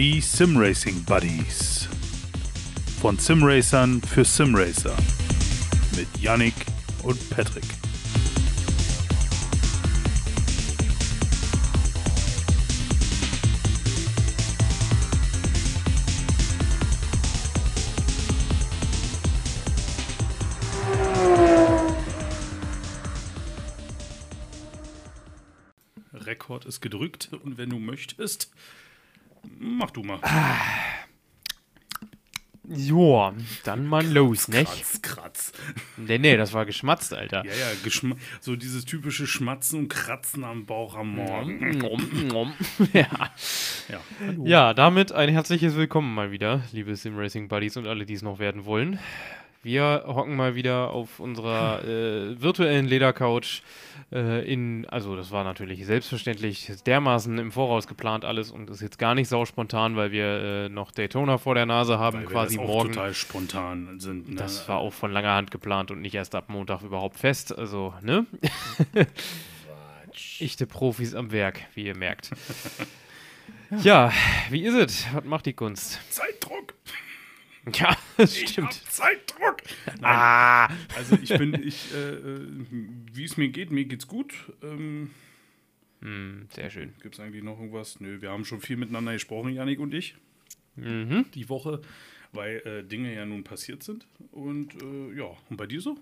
Die Simracing Buddies. Von Simracern für Simracer. Mit Yannick und Patrick. Rekord ist gedrückt und wenn du möchtest, mach du mal. Joa, dann mal los, nicht? Kratz, kratz. Nee, nee, das war geschmatzt, Alter. Ja, ja, Geschma so dieses typische Schmatzen und Kratzen am Bauch am Morgen. Nom, nom. ja. Ja, hallo. ja, damit ein herzliches Willkommen mal wieder, liebe Simracing Buddies und alle, die es noch werden wollen. Wir hocken mal wieder auf unserer äh, virtuellen Ledercouch äh, in, also das war natürlich selbstverständlich dermaßen im Voraus geplant alles und ist jetzt gar nicht sau spontan, weil wir äh, noch Daytona vor der Nase haben, Weil wir quasi das auch morgen. total spontan sind. Ne? Das war auch von langer Hand geplant und nicht erst ab Montag überhaupt fest. Also, ne? Echte Profis am Werk, wie ihr merkt. ja, wie ist es? Was macht die Kunst? Zeitdruck. Ja, das Ich hab stimmt. Zeitdruck. Nein, Ah! also ich bin, ich, äh, äh, wie es mir geht, mir geht's gut. Ähm, Hm, sehr schön. Gibt es eigentlich noch irgendwas? Nö, wir haben schon viel miteinander gesprochen, Janik und ich, Mhm. die Woche, weil äh, Dinge ja nun passiert sind. Und äh, ja, und bei dir so?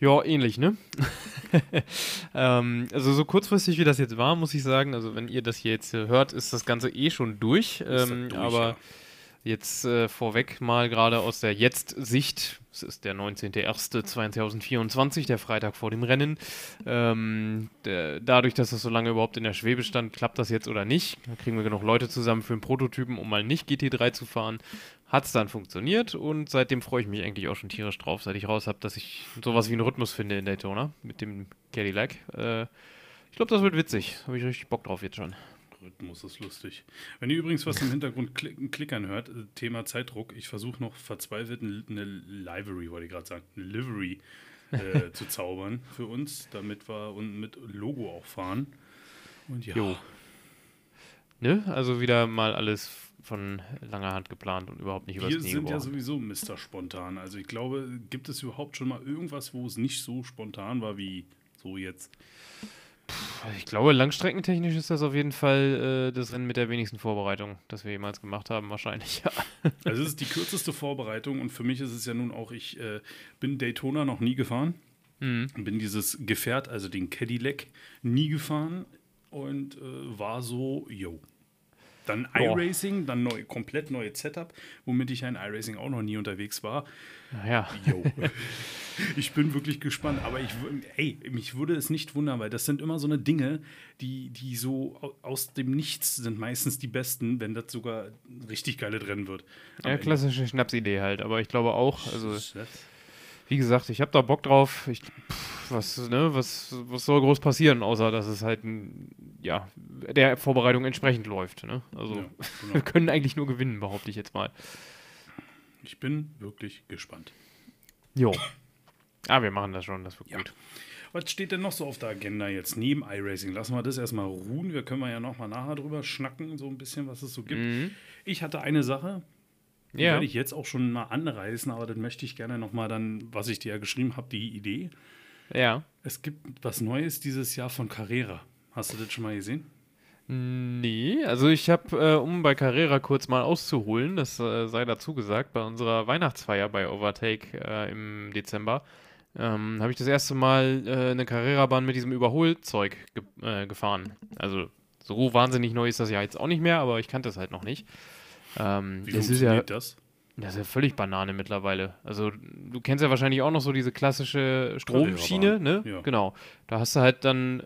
Ja, ähnlich, ne? ähm, also so kurzfristig wie das jetzt war, muss ich sagen, also wenn ihr das hier jetzt hört, ist das Ganze eh schon durch. Ähm, durch, aber ja. Jetzt äh, vorweg mal gerade aus der Jetzt-Sicht. Es ist der 19.01.2024, der Freitag vor dem Rennen. Ähm, der, dadurch, dass das so lange überhaupt in der Schwebe stand, klappt das jetzt oder nicht. Da kriegen wir genug Leute zusammen für einen Prototypen, um mal nicht GT3 zu fahren. Hat es dann funktioniert und seitdem freue ich mich eigentlich auch schon tierisch drauf, seit ich raus habe, dass ich sowas wie einen Rhythmus finde in Daytona mit dem Cadillac. Äh, ich glaube, das wird witzig. Habe ich richtig Bock drauf jetzt schon. Rhythmus ist lustig. Wenn ihr übrigens was im Hintergrund klick klickern hört, äh, Thema Zeitdruck, ich versuche noch verzweifelt eine Livery, wollte ich gerade sagen, eine Livery äh, zu zaubern für uns, damit wir und mit Logo auch fahren. Und ja, Jo. Ne? Also wieder mal alles von langer Hand geplant und überhaupt nicht übers wir Knie sind ja sowieso Mr. Spontan. Also ich glaube, gibt es überhaupt schon mal irgendwas, wo es nicht so spontan war wie so jetzt? Ich glaube, langstreckentechnisch ist das auf jeden Fall äh, das Rennen mit der wenigsten Vorbereitung, das wir jemals gemacht haben, wahrscheinlich. Ja. Also es ist die kürzeste Vorbereitung und für mich ist es ja nun auch, ich äh, bin Daytona noch nie gefahren. Mhm. Bin dieses Gefährt, also den Cadillac, nie gefahren und äh, war so, yo. Dann iRacing, dann neu, komplett neues Setup, womit ich ja in iRacing auch noch nie unterwegs war. Yo. ich bin wirklich gespannt, aber ich, ey, mich würde es nicht wundern, weil das sind immer so eine Dinge, die, die so au- aus dem Nichts sind meistens die besten, wenn das sogar richtig geile Rennen wird. Am Ja, Ende. klassische Schnapsidee halt, aber ich glaube auch, also wie gesagt, ich habe da Bock drauf. Ich, pff, was, ne, was, was soll groß passieren, außer dass es halt ein, ja, der Vorbereitung entsprechend läuft. Ne? Also Ja, wir genau. können eigentlich nur gewinnen, behaupte ich jetzt mal. Ich bin wirklich gespannt. Jo. Ah, wir machen das schon, das wird Ja. gut. Was steht denn noch so auf der Agenda jetzt neben iRacing? Lassen wir das erstmal ruhen. Wir können ja noch mal nachher drüber schnacken, so ein bisschen, was es so gibt. Mhm. Ich hatte eine Sache, die Ja. werde ich jetzt auch schon mal anreißen, aber das möchte ich gerne noch mal dann, was ich dir ja geschrieben habe, die Idee. Ja. Es gibt was Neues dieses Jahr von Carrera. Hast du das schon mal gesehen? Nee, also ich habe, äh, um bei Carrera kurz mal auszuholen, das äh, sei dazu gesagt, bei unserer Weihnachtsfeier bei Overtake äh, im Dezember, ähm, habe ich das erste Mal äh, eine Carrera-Bahn mit diesem Überholzeug ge äh, gefahren. Also so wahnsinnig neu ist das ja jetzt auch nicht mehr, aber ich kannte es halt noch nicht. Ähm, Wie das ist ja, funktioniert das? das ist ja völlig Banane mittlerweile. Also du kennst ja wahrscheinlich auch noch so diese klassische Stromschiene, ne? Ja. Genau. Da hast du halt dann,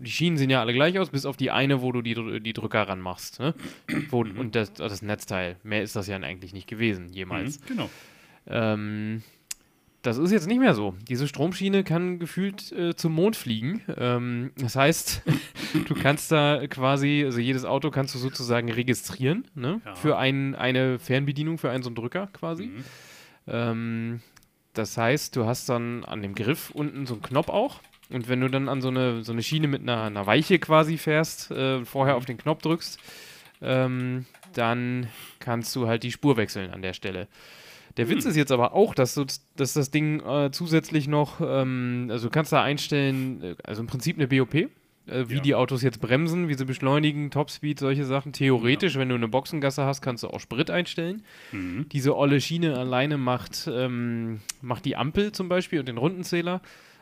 die Schienen sehen ja alle gleich aus, bis auf die eine, wo du die, die Drücker ranmachst, ne? Wo, Mhm. Und das, das Netzteil. Mehr ist das ja eigentlich nicht gewesen, jemals. Mhm, genau. Ähm, das ist jetzt nicht mehr so. Diese Stromschiene kann gefühlt äh, zum Mond fliegen. Ähm, das heißt, du kannst da quasi, also jedes Auto kannst du sozusagen registrieren, ne? Ja. Für ein, eine Fernbedienung, für einen so einen Drücker quasi. Mhm. Ähm, das heißt, du hast dann an dem Griff unten so einen Knopf auch. Und wenn du dann an so eine, so eine Schiene mit einer, einer Weiche quasi fährst, äh, vorher auf den Knopf drückst, ähm, dann kannst du halt die Spur wechseln an der Stelle. Der Witz Hm. ist jetzt aber auch, dass, du, dass das Ding äh, zusätzlich noch, ähm, also du kannst da einstellen, äh, also im Prinzip eine BOP, äh, wie Ja. die Autos jetzt bremsen, wie sie beschleunigen, Topspeed, solche Sachen. Theoretisch, wenn du eine Boxengasse hast, kannst du auch Sprit einstellen. Mhm. Diese olle Schiene alleine macht, ähm, macht die Ampel zum Beispiel und den Rundenzähler.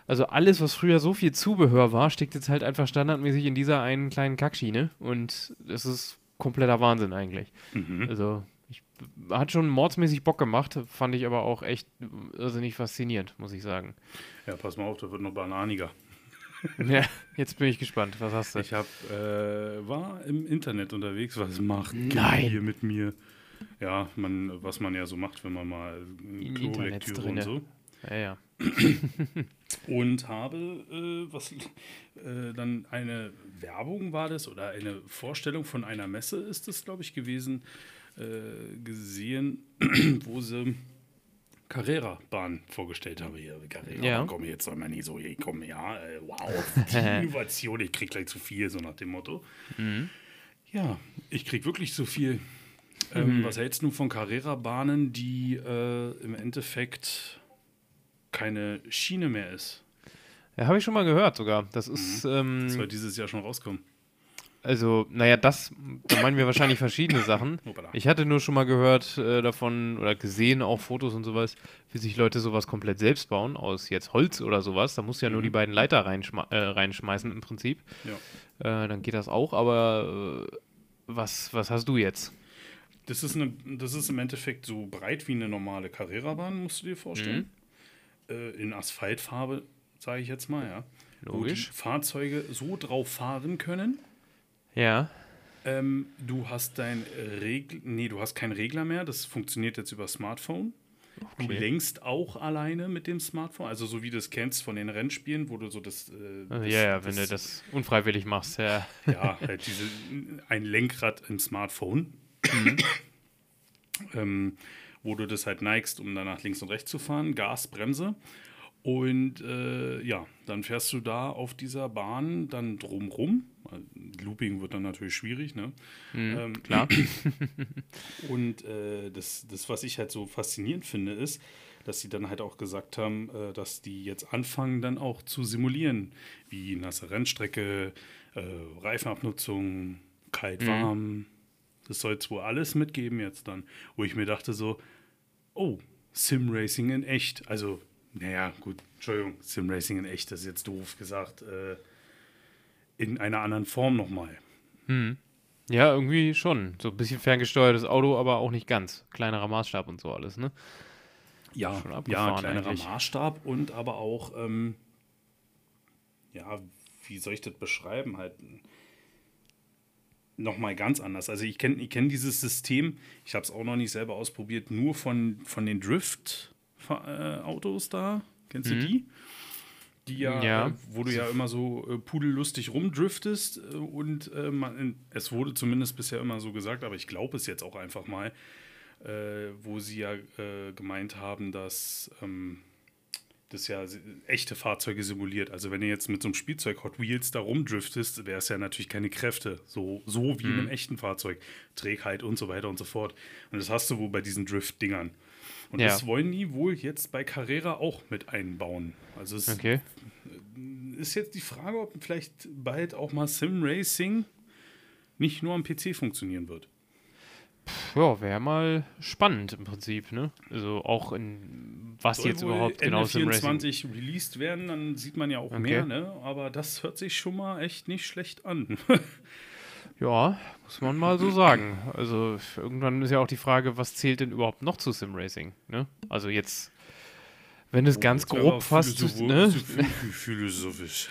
Also alles, was früher so viel Zubehör war, steckt jetzt halt einfach standardmäßig in dieser einen kleinen Kackschiene. Und das ist kompletter Wahnsinn eigentlich. Mhm. Also ich, hat schon mordsmäßig Bock gemacht, fand ich aber auch echt irrsinnig faszinierend, muss ich sagen. Ja, pass mal auf, da wird noch bananiger. ja, jetzt bin ich gespannt. Was hast du? Ich hab, äh, war im Internet unterwegs, was macht Nein. hier mit mir? Ja, man, was man ja so macht, wenn man mal Im Internet Klolektüre und so. Ja, ja. Und habe äh, was äh, dann eine Werbung war das oder eine Vorstellung von einer Messe ist es, glaube ich, gewesen, äh, gesehen, wo sie Carrera-Bahn vorgestellt haben. Hier, Carrera, Ja. komm jetzt soll man nicht so, hier, komm, ja, äh, wow, die Innovation, ich krieg gleich zu viel, so nach dem Motto. Mhm. Ja, ich krieg wirklich zu viel. Ähm, Was hältst du von Carrera-Bahnen, die äh, im Endeffekt keine Schiene mehr ist? Ja, habe ich schon mal gehört sogar. Das ist, ähm, Das soll dieses Jahr schon rauskommen. also, naja, das, da meinen wir wahrscheinlich verschiedene Sachen. Ich hatte nur schon mal gehört äh, davon oder gesehen, auch Fotos und sowas, wie sich Leute sowas komplett selbst bauen, aus jetzt Holz oder sowas. Da musst du ja nur Mhm. die beiden Leiter reinschma äh, reinschmeißen im Prinzip. Ja. Äh, dann geht das auch, aber äh, was, was hast du jetzt? Das ist, eine, das ist im Endeffekt so breit wie eine normale Carrera-Bahn, musst du dir vorstellen. Äh, in Asphaltfarbe, sage ich jetzt mal, ja. Logisch. Wo Fahrzeuge so drauf fahren können. Ja. Ähm, du hast dein Regel, nee, du hast keinen Regler mehr. Das funktioniert jetzt über Smartphone. Du Okay. lenkst auch alleine mit dem Smartphone, also so wie du es kennst von den Rennspielen, wo du so das. Äh, Also, das ja, ja, wenn du das unfreiwillig machst, ja. Ja, halt diese, ein Lenkrad im Smartphone, ähm, wo du das halt neigst, um dann nach links und rechts zu fahren, Gas, Bremse. Und äh, ja, dann fährst du da auf dieser Bahn dann drumrum. Looping wird dann natürlich schwierig, ne? Ähm, Klar. und äh, das, das, was ich halt so faszinierend finde, ist, dass sie dann halt auch gesagt haben, äh, dass die jetzt anfangen, dann auch zu simulieren, wie nasse Rennstrecke, äh, Reifenabnutzung, kalt, warm. Das soll es wohl alles mitgeben jetzt dann. Wo ich mir dachte so, oh, Sim-Racing in echt. Also, naja, gut, Entschuldigung, Sim-Racing in echt, das ist jetzt doof gesagt. Äh, in einer anderen Form nochmal. Ja, irgendwie schon. So ein bisschen ferngesteuertes Auto, aber auch nicht ganz. Kleinerer Maßstab und so alles, ne? Ja, Schon ja kleinerer eigentlich. Maßstab und aber auch, ähm, ja, wie soll ich das beschreiben? Halt nochmal ganz anders. Also ich kenne ich kenn dieses System, ich habe es auch noch nicht selber ausprobiert, nur von, von den Drift-Autos da. Kennst du die? Die ja, Mhm. Ja. Äh, wo du ja immer so äh, pudellustig rumdriftest äh, und äh, man, es wurde zumindest bisher immer so gesagt, aber ich glaube es jetzt auch einfach mal, äh, wo sie ja äh, gemeint haben, dass ähm, das ja echte Fahrzeuge simuliert. Also wenn du jetzt mit so einem Spielzeug Hot Wheels da rumdriftest, wäre es ja natürlich keine Kräfte, so, so wie in einem echten Fahrzeug. Trägheit und so weiter und so fort. Und das hast du wohl bei diesen Drift-Dingern. Und Ja. das wollen die wohl jetzt bei Carrera auch mit einbauen. Also es Okay. ist jetzt die Frage, ob vielleicht bald auch mal Sim Racing nicht nur am PC funktionieren wird. Ja, wäre mal spannend im Prinzip, ne? Also auch in was Soll jetzt überhaupt genau Sim Racing. 24 released werden, dann sieht man ja auch Okay. mehr, ne? Aber das hört sich schon mal echt nicht schlecht an. Ja, muss man mal so sagen. Also irgendwann ist ja auch die Frage, was zählt denn überhaupt noch zu Sim Racing, ne? Also jetzt, wenn es ganz Jetzt aber grob fasst, ne? phil- Philosophisch.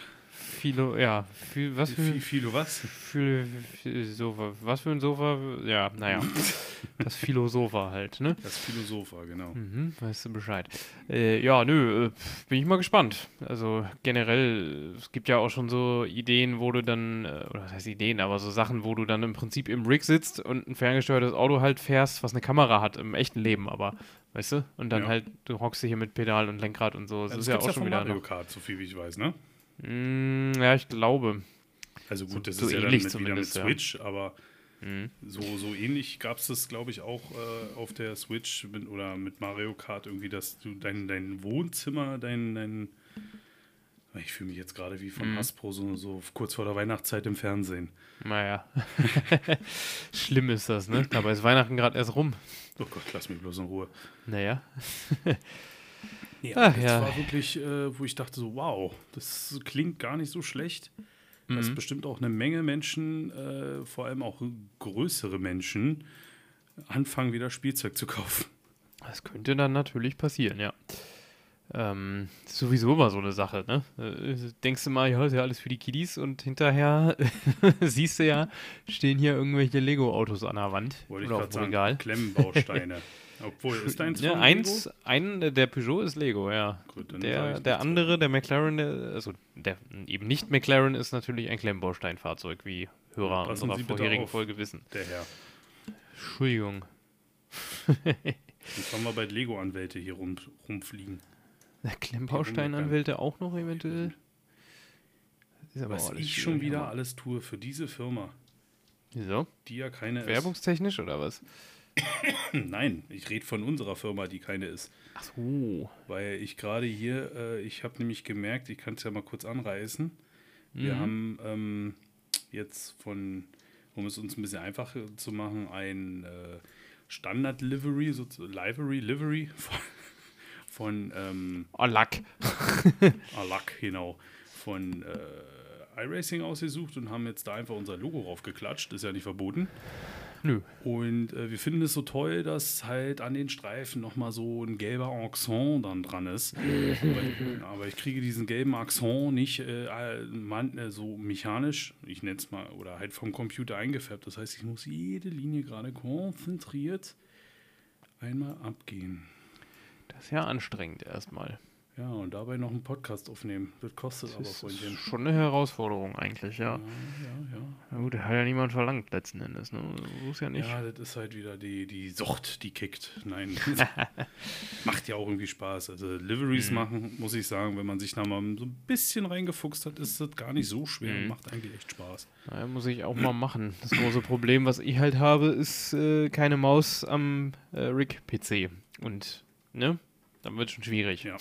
Philo, ja, viel, was für viel was? Phil, Phil, Sofa, was für ein Sofa? Ja, naja, das Philosopher halt, ne? Das Philosopher, genau. Mhm, weißt du Bescheid. Äh, ja, nö, äh, bin ich mal gespannt. Also generell, es gibt ja auch schon so Ideen, wo du dann, äh, oder was heißt Ideen, aber so Sachen, wo du dann im Prinzip im Rig sitzt und ein ferngesteuertes Auto halt fährst, was eine Kamera hat im echten Leben, aber, weißt du? Und dann Ja. halt, du hockst hier mit Pedal und Lenkrad und so. Das, das ist ja auch schon von wieder Mario. Kart, so viel wie ich weiß, ne? Mm, ja, ich glaube. Also gut, das so ist ja dann mit, wieder mit zumindest, ja. Switch, aber Mhm. So, so ähnlich gab es das, glaube ich, auch äh, auf der Switch mit, oder mit Mario Kart irgendwie, dass du dein, dein Wohnzimmer, dein, dein ich fühle mich jetzt gerade wie von Mhm. Hasbro, so, so kurz vor der Weihnachtszeit im Fernsehen. Naja. Schlimm ist das, ne? Dabei ist Weihnachten gerade erst rum. Oh Gott, lass mich bloß in Ruhe. Naja. Nee, Ach, das ja. war wirklich, äh, wo ich dachte so, wow, das klingt gar nicht so schlecht. Dass Mhm. bestimmt auch eine Menge Menschen, äh, vor allem auch größere Menschen, anfangen wieder Spielzeug zu kaufen. Das könnte dann natürlich passieren, ja. Ähm, ist sowieso immer so eine Sache, ne? Äh, denkst du mal, ja, ist ja alles für die Kiddies und hinterher siehst du ja, stehen hier irgendwelche Lego-Autos an der Wand Wollte ich oder gerade auf dem sagen, Regal. Klemmbausteine. Obwohl, ist deins Ja, von eins, ein, der Peugeot ist Lego, ja. Gut, Der, der andere, der McLaren, der, also der eben nicht McLaren, ist natürlich ein Klemmbausteinfahrzeug, wie Hörer Passen unserer vorherigen. Folge wissen. Der Herr. Entschuldigung. Jetzt haben wir bald Lego-Anwälte hier rum, rumfliegen. Klemmbausteinanwälte auch noch eventuell? Ist aber Was ich schon wieder alles tue für diese Firma, Wieso? die ja keine Werbungstechnisch oder was? Nein, ich rede von unserer Firma, die keine ist. Ach so. Weil ich gerade hier, äh, ich habe nämlich gemerkt, ich kann es ja mal kurz anreißen. Wir Mhm. haben ähm, jetzt von, um es uns ein bisschen einfacher zu machen, ein äh, Standard-Livery, so, Livery, Livery von, von ähm, Oh, Lack. Alak, genau, von äh, iRacing ausgesucht und haben jetzt da einfach unser Logo raufgeklatscht. Ist ja nicht verboten. Nö. Und äh, wir finden es so toll, dass halt an den Streifen nochmal so ein gelber Accent dann dran ist. aber, aber ich kriege diesen gelben Accent nicht äh, man, äh, so mechanisch, ich nenne es mal, oder halt vom Computer eingefärbt. Das heißt, ich muss jede Linie gerade konzentriert einmal abgehen. Das ist ja anstrengend erstmal. Ja, und dabei noch einen Podcast aufnehmen. Das kostet aber, Das ist Freundchen. schon eine Herausforderung eigentlich, ja. Ja, ja, ja. Na gut, hat ja niemand verlangt letzten Endes, ne? So ist ja nicht. Ja, das ist halt wieder die, die Sucht, die kickt. Nein, macht ja auch irgendwie Spaß. Also Liveries Mhm. machen, muss ich sagen, wenn man sich da mal so ein bisschen reingefuchst hat, ist das gar nicht so schwer und Mhm. macht eigentlich echt Spaß. Ja, muss ich auch mal machen. Das große Problem, was ich halt habe, ist äh, keine Maus am äh, Rig-PC. Und, ne? Dann wird schon schwierig. Ja.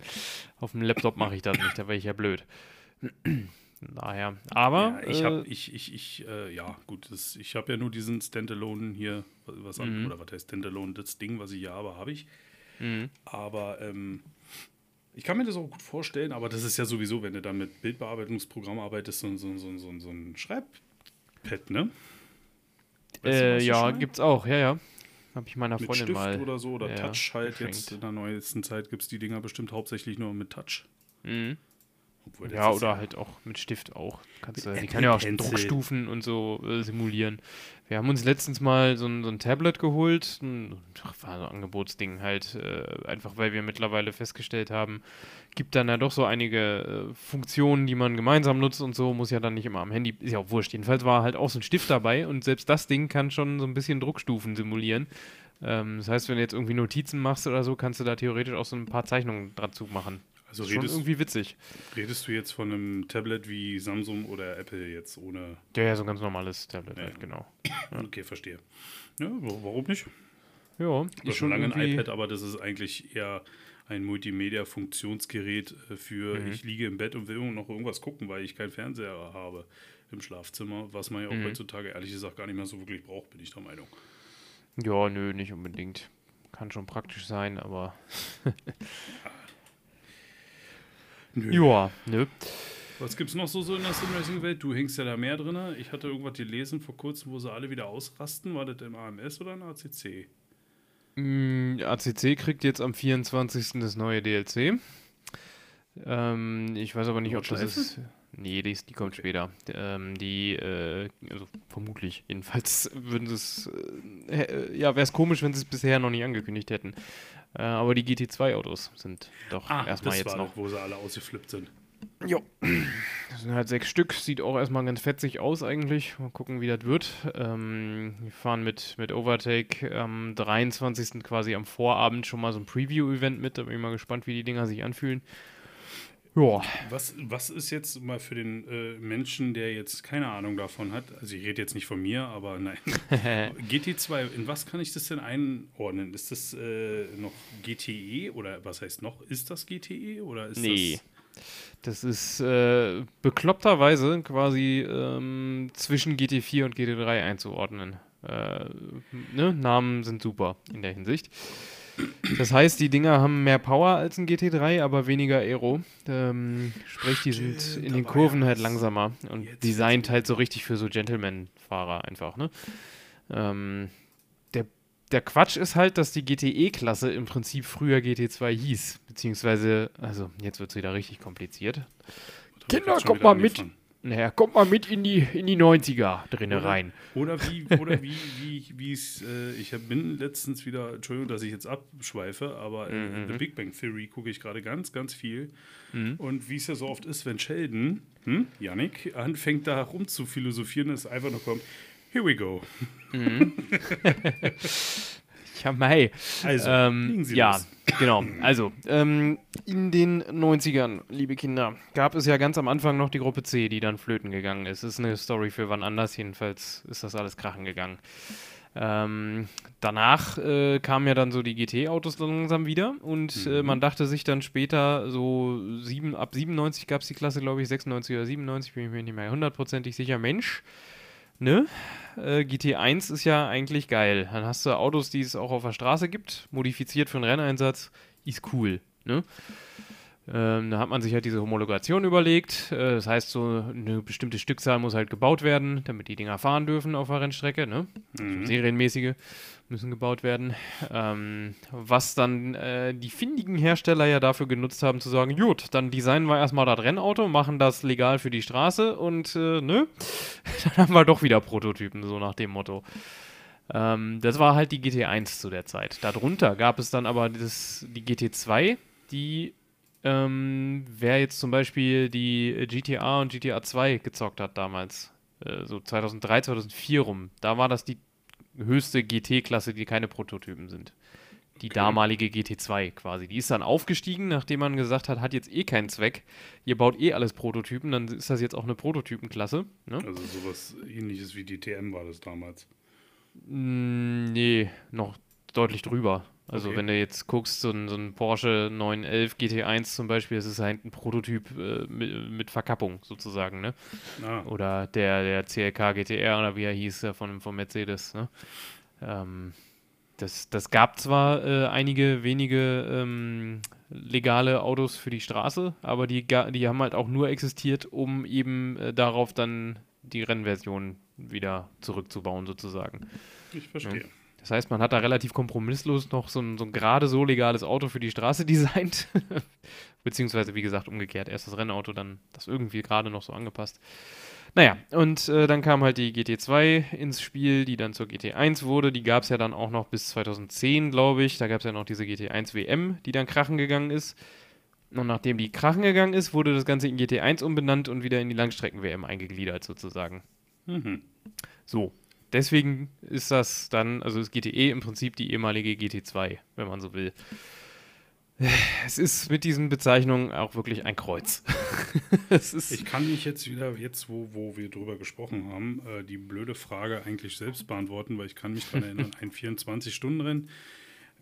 Auf dem Laptop mache ich das nicht, da wäre ich ja blöd. Daher. Aber. ja, ich äh, habe, ich, ich, ich, äh, ja, gut, das, ich habe ja nur diesen Standalone hier, was an, Mhm. oder was heißt Standalone, das Ding, was ich hier habe, habe ich. mh. Aber ähm, ich kann mir das auch gut vorstellen, aber das ist ja sowieso, wenn du dann mit Bildbearbeitungsprogramm arbeitest, so, so, so, so, so ein Schreibpad, ne? Weißt du, Äh, ich ja, gibt's auch, ja, ja. Habe ich meiner Mit Freundin Stift mal. oder so oder ja, Touch halt. geschenkt. Jetzt in der neuesten Zeit gibt es die Dinger bestimmt hauptsächlich nur mit Touch. Mhm. Obwohl, Ja, oder halt auch mit Stift auch. Kannst, Mit du- die kann ja auch. Druckstufen und so äh, simulieren. Wir haben uns letztens mal so ein, so ein Tablet geholt. Ein, ach, war so ein Angebotsding halt. Äh, einfach weil wir mittlerweile festgestellt haben, gibt dann ja doch so einige äh, Funktionen, die man gemeinsam nutzt und so. Muss ja dann nicht immer am Handy. Ist ja auch wurscht. Jedenfalls war halt auch so ein Stift dabei und selbst das Ding kann schon so ein bisschen Druckstufen simulieren. Ähm, das heißt, wenn du jetzt irgendwie Notizen machst oder so, kannst du da theoretisch auch so ein paar Zeichnungen dazu machen. Also Ist schon redest, irgendwie witzig. redest du jetzt von einem Tablet wie Samsung oder Apple jetzt ohne. Ja, ja, so ein ganz normales Tablet Ja. halt, genau. Okay, verstehe. Ja, wa- warum nicht? Ja, Das ist schon lange ein iPad, aber das ist eigentlich eher ein Multimedia-Funktionsgerät äh, für Mhm. ich liege im Bett und will noch irgendwas gucken, weil ich keinen Fernseher habe im Schlafzimmer, was man ja auch Mhm. heutzutage ehrlich gesagt gar nicht mehr so wirklich braucht, bin ich der Meinung. Ja, nö, nicht unbedingt. Kann schon praktisch sein, aber. Nö. Ja, nö. Was gibt's noch so, so in der Simracing-Welt? Du hängst ja da mehr drin. Ich hatte irgendwas gelesen vor kurzem, wo sie alle wieder ausrasten. War das im AMS oder im ACC? Mm, ACC kriegt jetzt am 24. das neue DLC. Ähm, ich weiß aber nicht, ob das Nordschleife? ist. Nee, die, ist- die kommt Okay. später. Ähm, die, äh, also vermutlich. Jedenfalls würden sie es. Äh, hä- ja, wäre es komisch, wenn sie es bisher noch nicht angekündigt hätten. Äh, aber die GT2-Autos sind doch erstmal Ah, das jetzt noch. das, wo sie alle ausgeflippt sind. Jo. Das sind halt sechs Stück. Sieht auch erstmal ganz fetzig aus eigentlich. Mal gucken, wie das wird. Ähm, wir fahren mit, mit Overtake am 23. quasi am Vorabend schon mal so ein Preview-Event mit. Da bin ich mal gespannt, wie die Dinger sich anfühlen. Ja. Was, was ist jetzt mal für den äh, Menschen, der jetzt keine Ahnung davon hat, also ich rede jetzt nicht von mir, aber nein, GT2, in was kann ich das denn einordnen? Ist das äh, noch GTE oder was heißt noch? Ist das GTE oder ist nee. Das, das ist äh, bekloppterweise quasi ähm, zwischen GT4 und GT3 einzuordnen. Äh, ne? Namen sind super in der Hinsicht. Das heißt, die Dinger haben mehr Power als ein GT3, aber weniger Aero. Ähm, sprich, die sind in den Kurven halt langsamer und designt halt so richtig für so Gentleman-Fahrer einfach. Ne? Ähm, der, der Quatsch ist halt, dass die GTE-Klasse im Prinzip früher GT2 hieß. Beziehungsweise, also jetzt wird es wieder richtig kompliziert. Kinder, kommt mal mit! Naja, kommt mal mit in die, in die 90er drinne rein. Oder wie, oder wie, wie, wie es, äh, ich bin letztens wieder, Entschuldigung, dass ich jetzt abschweife, aber äh, mhm. The Big Bang Theory gucke ich gerade ganz, ganz viel. Mhm. Und wie es ja so oft ist, wenn Sheldon, hm, Yannick, anfängt da rum zu philosophieren, ist einfach nur kommt, here we go. Mhm. Ja, Mai. Also, ähm, ja, los. Genau. Also, ähm, in den 90ern, liebe Kinder, gab es ja ganz am Anfang noch die Gruppe C, die dann flöten gegangen ist. Das ist eine Story für wann anders. Jedenfalls ist das alles krachen gegangen. Ähm, danach äh, kamen ja dann so die GT-Autos langsam wieder und äh, mhm. äh, man dachte sich dann später, so sieben, ab 97 gab es die Klasse, glaube ich, 96 oder 97, bin ich mir nicht mehr hundertprozentig sicher. Mensch, ne? Äh, GT1 ist ja eigentlich geil. Dann hast du Autos, die es auch auf der Straße gibt, modifiziert für einen Renneinsatz, ist cool, ne? Ähm, da hat man sich halt diese Homologation überlegt. Äh, das heißt, so eine bestimmte Stückzahl muss halt gebaut werden, damit die Dinger fahren dürfen auf der Rennstrecke. Ne? Mhm. So serienmäßige müssen gebaut werden. Ähm, was dann äh, die findigen Hersteller ja dafür genutzt haben, zu sagen: Gut, dann designen wir erstmal das Rennauto, machen das legal für die Straße und äh, ne, dann haben wir doch wieder Prototypen, so nach dem Motto. Ähm, das war halt die GT1 zu der Zeit. Darunter gab es dann aber das, die GT2, die ähm, wer jetzt zum Beispiel die GTA und GTA 2 gezockt hat damals, äh, so 2003, 2004 rum, da war das die höchste GT-Klasse, die keine Prototypen sind. Die okay. damalige GT2 quasi. Die ist dann aufgestiegen, nachdem man gesagt hat, hat jetzt eh keinen Zweck. Ihr baut eh alles Prototypen, dann ist das jetzt auch eine Prototypenklasse. Ne? Also sowas ähnliches wie die TM war das damals. Mm, nee, noch deutlich drüber. Also okay. wenn du jetzt guckst, so ein, so ein, Porsche 911 GT1 zum Beispiel, das ist halt ein Prototyp äh, mit, mit, Verkappung sozusagen, ne? Ah. Oder der, der CLK GTR oder wie er hieß, äh, von, von Mercedes, ne? Ähm, das, das gab zwar äh, einige wenige ähm, legale Autos für die Straße, aber die, die haben halt auch nur existiert, um eben äh, darauf dann die Rennversion wieder zurückzubauen sozusagen. Ich verstehe. Ja. Das heißt, man hat da relativ kompromisslos noch so ein, so ein gerade so legales Auto für die Straße designt. Beziehungsweise, wie gesagt, umgekehrt. Erst das Rennauto, dann das irgendwie gerade noch so angepasst. Naja, und äh, dann kam halt die GT2 ins Spiel, die dann zur GT1 wurde. Die gab es ja dann auch noch bis 2010, glaube ich. Da gab es ja noch diese GT1 WM, die dann krachen gegangen ist. Und nachdem die krachen gegangen ist, wurde das Ganze in GT1 umbenannt und wieder in die Langstrecken-WM eingegliedert, sozusagen. Mhm. So, deswegen ist das dann, also das GTE im Prinzip die ehemalige GT2, wenn man so will. Es ist mit diesen Bezeichnungen auch wirklich ein Kreuz. ich kann mich jetzt wieder, jetzt wo, wo wir drüber gesprochen haben, äh, die blöde Frage eigentlich selbst beantworten, weil ich kann mich daran erinnern, ein 24-Stunden-Rennen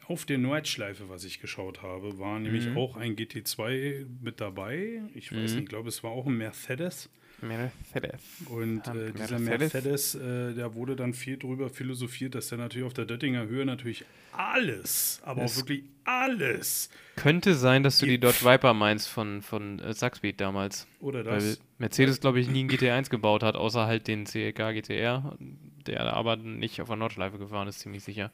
auf der Nordschleife, was ich geschaut habe, war nämlich mhm. auch ein GT2 mit dabei. Ich weiß mhm. nicht, ich glaube, es war auch ein Mercedes. Mercedes. Und äh, dieser Mercedes, äh, da wurde dann viel drüber philosophiert, dass er natürlich auf der Döttinger Höhe natürlich alles, aber es auch wirklich alles. Könnte sein, dass du die Dodge Viper meinst von, von äh, Saxbeat damals. Oder das. Weil Mercedes, glaube ich, nie einen GT1 gebaut hat, außer halt den CLK GTR, der aber nicht auf der Nordschleife gefahren ist, ziemlich sicher.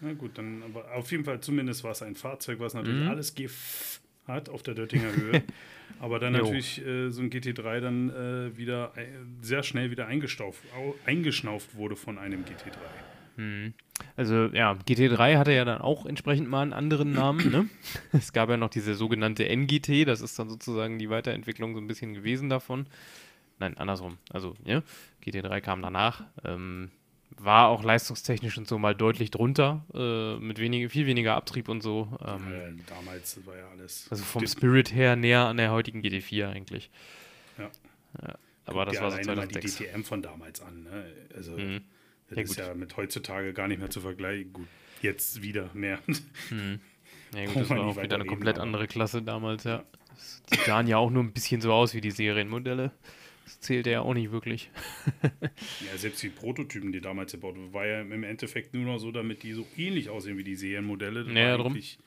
Na gut, dann aber auf jeden Fall zumindest war es ein Fahrzeug, was natürlich mhm. alles GF hat auf der Döttinger Höhe. Aber dann natürlich äh, so ein GT3 dann äh, wieder äh, sehr schnell wieder eingeschnauft wurde von einem GT3. Hm. Also ja, GT3 hatte ja dann auch entsprechend mal einen anderen Namen. Ne? Es gab ja noch diese sogenannte NGT, das ist dann sozusagen die Weiterentwicklung so ein bisschen gewesen davon. Nein, andersrum. Also ja, GT3 kam danach. Ähm, war auch leistungstechnisch und so mal deutlich drunter, äh, mit wenig, viel weniger Abtrieb und so. Ähm, Ja, damals war ja alles. also vom. Spirit her näher an der heutigen GT4 eigentlich. Ja. Ja, aber Guck das war so alleine mal die 2006. DTM von damals an. Ne? Also, Mhm. das Ja, ist gut. ja mit heutzutage gar nicht mehr zu vergleichen. Gut, jetzt wieder mehr. Mhm. Ja, gut, das war auch wieder eine komplett andere Klasse damals, ja. Das, die sahen ja auch nur ein bisschen so aus wie die Serienmodelle. Das zählte ja auch nicht wirklich. Ja, selbst die Prototypen, die damals gebaut wurden, war ja im Endeffekt nur noch so, damit die so ähnlich aussehen wie die Serienmodelle. Das Ja, war drum. eigentlich-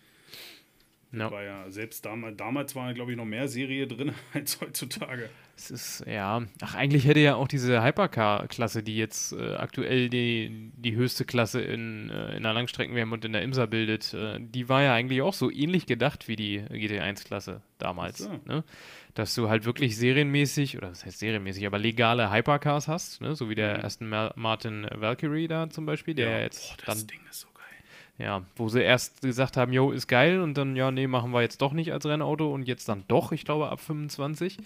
Ja. war ja, selbst damals, damals war, glaube ich, noch mehr Serie drin als heutzutage. Es ist, ja, ach, eigentlich hätte ja auch diese Hypercar-Klasse, die jetzt äh, aktuell die, die höchste Klasse in, äh, in der Langstrecken-WM und in der IMSA bildet, äh, die war ja eigentlich auch so ähnlich gedacht wie die GT1-Klasse damals. So. Ne? Dass du halt wirklich serienmäßig, oder das heißt serienmäßig, aber legale Hypercars hast, ne? so wie der Mhm. Aston Ma- Martin Valkyrie da zum Beispiel, der Ja, jetzt boah, das dann Ding ist so. Ja, wo sie erst gesagt haben, jo, ist geil und dann, ja, nee, machen wir jetzt doch nicht als Rennauto und jetzt dann doch, ich glaube, ab 25.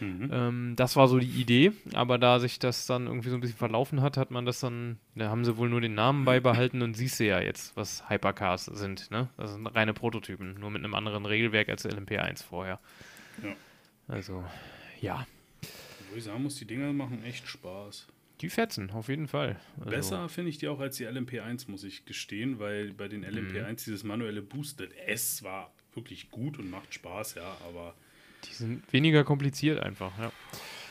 Mhm. Ähm, das war so die Idee, aber da sich das dann irgendwie so ein bisschen verlaufen hat, hat man das dann, da haben sie wohl nur den Namen beibehalten und siehst du ja jetzt, was Hypercars sind, ne? Das sind reine Prototypen, nur mit einem anderen Regelwerk als LMP1 vorher. Ja. Also, ja, Wo ich sagen muss, die Dinger machen echt Spaß. Die fetzen, auf jeden Fall. Also, Besser finde ich die auch als die LMP1, muss ich gestehen, weil bei den Mhm. LMP1 dieses manuelle Boosted S war wirklich gut und macht Spaß, ja, aber Die sind weniger kompliziert einfach, ja.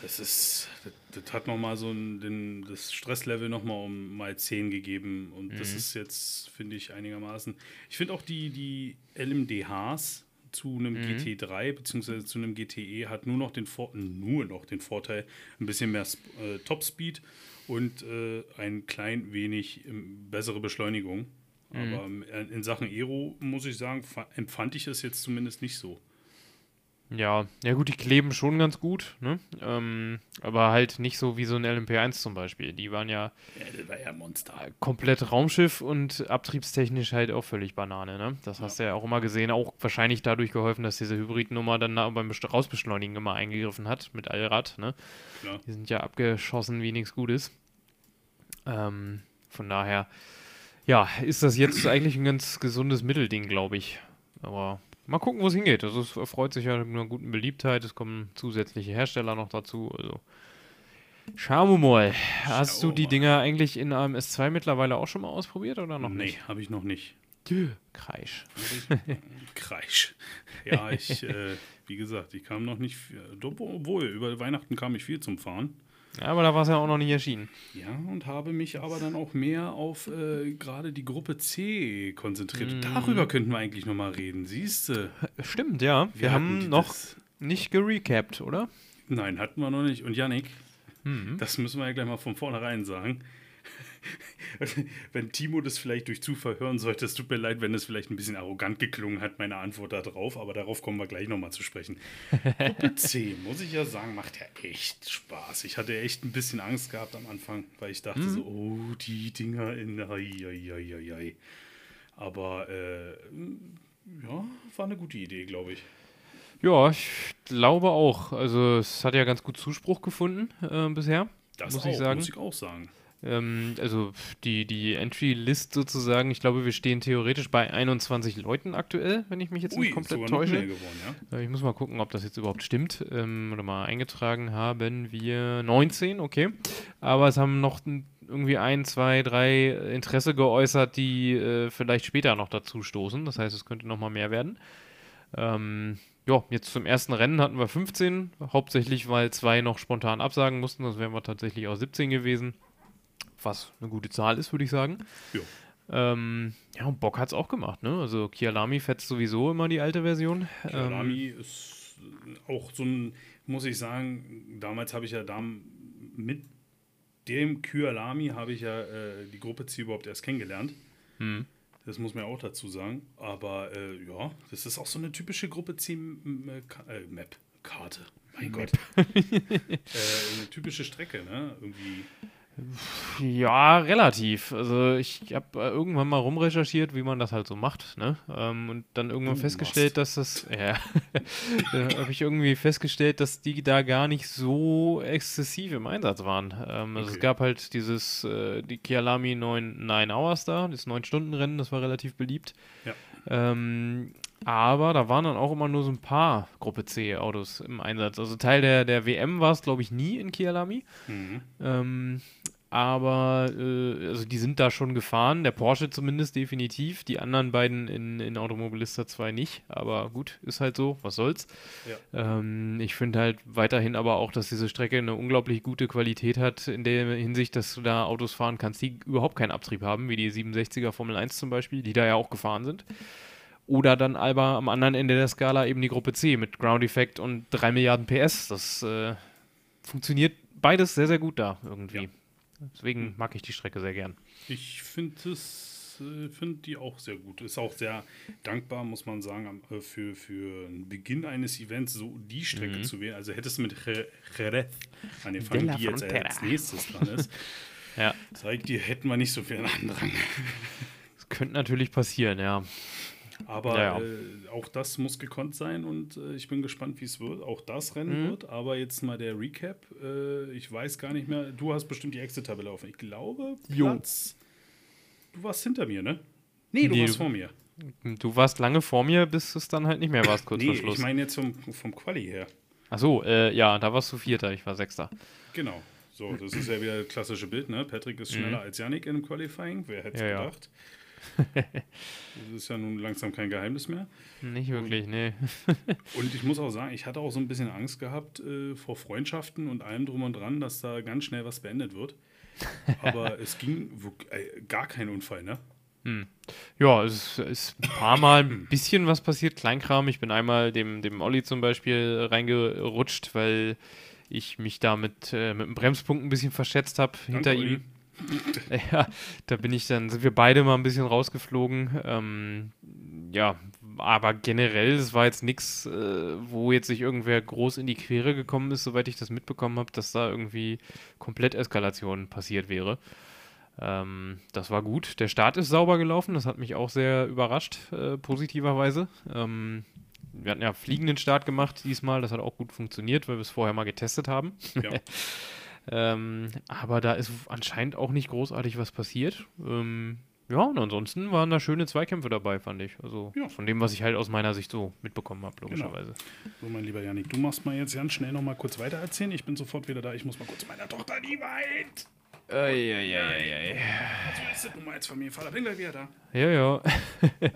das ist, das, das hat nochmal so ein, den, das Stresslevel nochmal um mal 10 gegeben und das Mhm. ist jetzt, finde ich, einigermaßen. Ich finde auch die, die LMDHs zu einem Mhm. GT3 bzw. zu einem GTE hat nur noch den, Vor nur noch den Vorteil, ein bisschen mehr äh, Topspeed und äh, ein klein wenig ähm, bessere Beschleunigung. Mhm. Aber ähm, in Sachen Aero, muss ich sagen, fa- empfand ich es jetzt zumindest nicht so. Ja, ja gut, die kleben schon ganz gut, ne? Ähm, aber halt nicht so wie so ein LMP1 zum Beispiel. Die waren ja Ja, das war ja ein Monster. komplett Raumschiff und abtriebstechnisch halt auch völlig Banane, ne? Das hast du ja auch immer gesehen, auch wahrscheinlich dadurch geholfen, dass diese Hybridnummer dann beim Rausbeschleunigen immer eingegriffen hat mit Allrad, ne? Klar. Die sind ja abgeschossen wie nichts Gutes. Ähm, von daher, ja, ist das jetzt eigentlich ein ganz gesundes Mittelding, glaube ich. Aber mal gucken, wo es hingeht. Also es erfreut sich ja einer guten Beliebtheit. Es kommen zusätzliche Hersteller noch dazu. Also schauen wir mal. Hast du Schauen wir die mal. Dinger eigentlich in einem S2 mittlerweile auch schon mal ausprobiert oder noch nee, nicht? habe ich noch nicht. Kreisch. Kreisch. Ja, ich, äh, wie gesagt, ich kam noch nicht, viel- obwohl, über Weihnachten kam ich viel zum Fahren. Ja, aber da war es ja auch noch nicht erschienen. Ja, und habe mich aber dann auch mehr auf äh, gerade die Gruppe C konzentriert. Mhm. Darüber könnten wir eigentlich nochmal reden, siehst du? Stimmt, ja. Wir, haben noch nicht gerecapt, oder? Nein, hatten wir noch nicht. Und Yannick, Mhm. das müssen wir ja gleich mal von vornherein sagen. wenn Timo das vielleicht durch Zufall hören sollte, es tut mir leid, wenn es vielleicht ein bisschen arrogant geklungen hat, meine Antwort darauf, aber darauf kommen wir gleich nochmal zu sprechen. Gruppe C, muss ich ja sagen, macht ja echt Spaß. Ich hatte echt ein bisschen Angst gehabt am Anfang, weil ich dachte so, oh, die Dinger in, ai, ai, ai, ai, ai. Aber, äh, ja, war eine gute Idee, glaube ich. Ja, ich glaube auch. Also es hat ja ganz gut Zuspruch gefunden äh, bisher. Das Muss auch, ich sagen. muss ich auch sagen. Ähm, also die, die Entry-List sozusagen, ich glaube, wir stehen theoretisch bei 21 Leuten aktuell, wenn ich mich jetzt Ui, nicht komplett täusche. geworden, ja. Äh, Ich muss mal gucken, ob das jetzt überhaupt stimmt. Ähm, oder mal eingetragen haben wir 19, okay. Aber es haben noch irgendwie ein, zwei, drei Interesse geäußert, die äh, vielleicht später noch dazu stoßen. Das heißt, es könnte noch mal mehr werden. Ähm, ja, jetzt zum ersten Rennen hatten wir 15, hauptsächlich weil zwei noch spontan absagen mussten, das wären wir tatsächlich auch 17 gewesen. Was eine gute Zahl ist, würde ich sagen. Jo. Ähm, ja, und Bock hat's auch gemacht, ne? Also Kialami fetzt sowieso immer die alte Version. Ähm, Kialami ist auch so ein, muss ich sagen, damals habe ich ja da mit dem Kyalami habe ich ja äh, die Gruppe C überhaupt erst kennengelernt. hm. Das muss man auch dazu sagen. Aber äh, ja, das ist auch so eine typische Gruppe C M- äh. Mein Gott. äh, eine typische Strecke, ne? Irgendwie. Ja, relativ. Also ich habe äh, irgendwann mal rumrecherchiert, wie man das halt so macht, ne? Ähm, und dann irgendwann Du festgestellt, dass das, ja, habe ich irgendwie festgestellt, dass die da gar nicht so exzessiv im Einsatz waren. Ähm, also es Okay. gab halt dieses, äh, die Kialami 9, 9 Hours da, das 9-Stunden-Rennen, das war relativ beliebt. Ja. Ähm, aber da waren dann auch immer nur so ein paar Gruppe C Autos im Einsatz. Also Teil der, der WM war es, glaube ich, nie in Kialami. Mhm. Ähm, aber äh, also die sind da schon gefahren, der Porsche zumindest definitiv, die anderen beiden in, in Automobilista 2 nicht, aber gut, ist halt so, was soll's. Ja. Ähm, ich finde halt weiterhin aber auch, dass diese Strecke eine unglaublich gute Qualität hat, in der Hinsicht, dass du da Autos fahren kannst, die überhaupt keinen Abtrieb haben, wie die 67er Formel 1 zum Beispiel, die da ja auch gefahren sind. Oder dann aber am anderen Ende der Skala eben die Gruppe C mit Ground Effect und 3 Milliarden PS. Das äh, funktioniert beides sehr, sehr gut da irgendwie. Ja. Deswegen mag ich die Strecke sehr gern. Ich finde es, äh, finde die auch sehr gut. Ist auch sehr dankbar, muss man sagen, äh, für, für den Beginn eines Events so die Strecke Mhm. zu wählen. Also hättest du mit Je- Jerez angefangen, die jetzt Frontera. als nächstes dran ist, Ja, zeigt dir, hätten wir nicht so viel Andrang. das könnte natürlich passieren, ja. Aber Ja, ja. Äh, auch das muss gekonnt sein und äh, ich bin gespannt, wie es wird. Auch das Rennen Mhm. wird. Aber jetzt mal der Recap. Äh, ich weiß gar nicht mehr. Du hast bestimmt die Exit-Tabelle offen. Ich glaube, Jo. Platz. Du warst hinter mir, ne? Nee, du Nee, warst du- vor mir. Du warst lange vor mir, bis es dann halt nicht mehr warst, kurz nee, vor Schluss. ich meine jetzt vom, vom Quali her. Achso, äh, ja, da warst du Vierter, ich war Sechster. Genau. So, das ist ja wieder das klassische Bild, ne? Patrick ist schneller als Yannick im Qualifying. Wer hätte es Mhm. Ja, ja. das ist ja nun langsam kein Geheimnis mehr. Nicht wirklich, nee. Und ich muss auch sagen, ich hatte auch so ein bisschen Angst gehabt äh, vor Freundschaften und allem drum und dran, dass da ganz schnell was beendet wird. Aber es ging äh, gar kein Unfall, ne? Ja, es ist ein paar Mal ein bisschen was passiert, Kleinkram. Ich bin einmal dem, dem Olli zum Beispiel reingerutscht, weil ich mich da mit, äh, mit dem Bremspunkt ein bisschen verschätzt habe hinter Olli. ihm. Ja, da bin ich dann, sind wir beide mal ein bisschen rausgeflogen. Ähm, ja, aber generell, es war jetzt nichts, äh, wo jetzt sich irgendwer groß in die Quere gekommen ist, soweit ich das mitbekommen habe, dass da irgendwie Kompletteskalation passiert wäre. Ähm, das war gut. Der Start ist sauber gelaufen, das hat mich auch sehr überrascht, äh, positiverweise. Ähm, wir hatten ja fliegenden Start gemacht diesmal, das hat auch gut funktioniert, weil wir es vorher mal getestet haben. Ja. Ähm, aber da ist anscheinend auch nicht großartig was passiert. Ähm, ja, und ansonsten waren da schöne Zweikämpfe dabei, fand ich. Also Ja. von dem, was ich halt aus meiner Sicht so mitbekommen habe, logischerweise. So, mein lieber Yannick, du machst mal jetzt ganz schnell noch mal kurz weiter erzählen. Ich bin sofort wieder da. Ich muss mal kurz meiner Tochter, die weint. Eieieiei. Was ist das Nummer jetzt von mir? Vater, bin gleich wieder da. Ja, ja.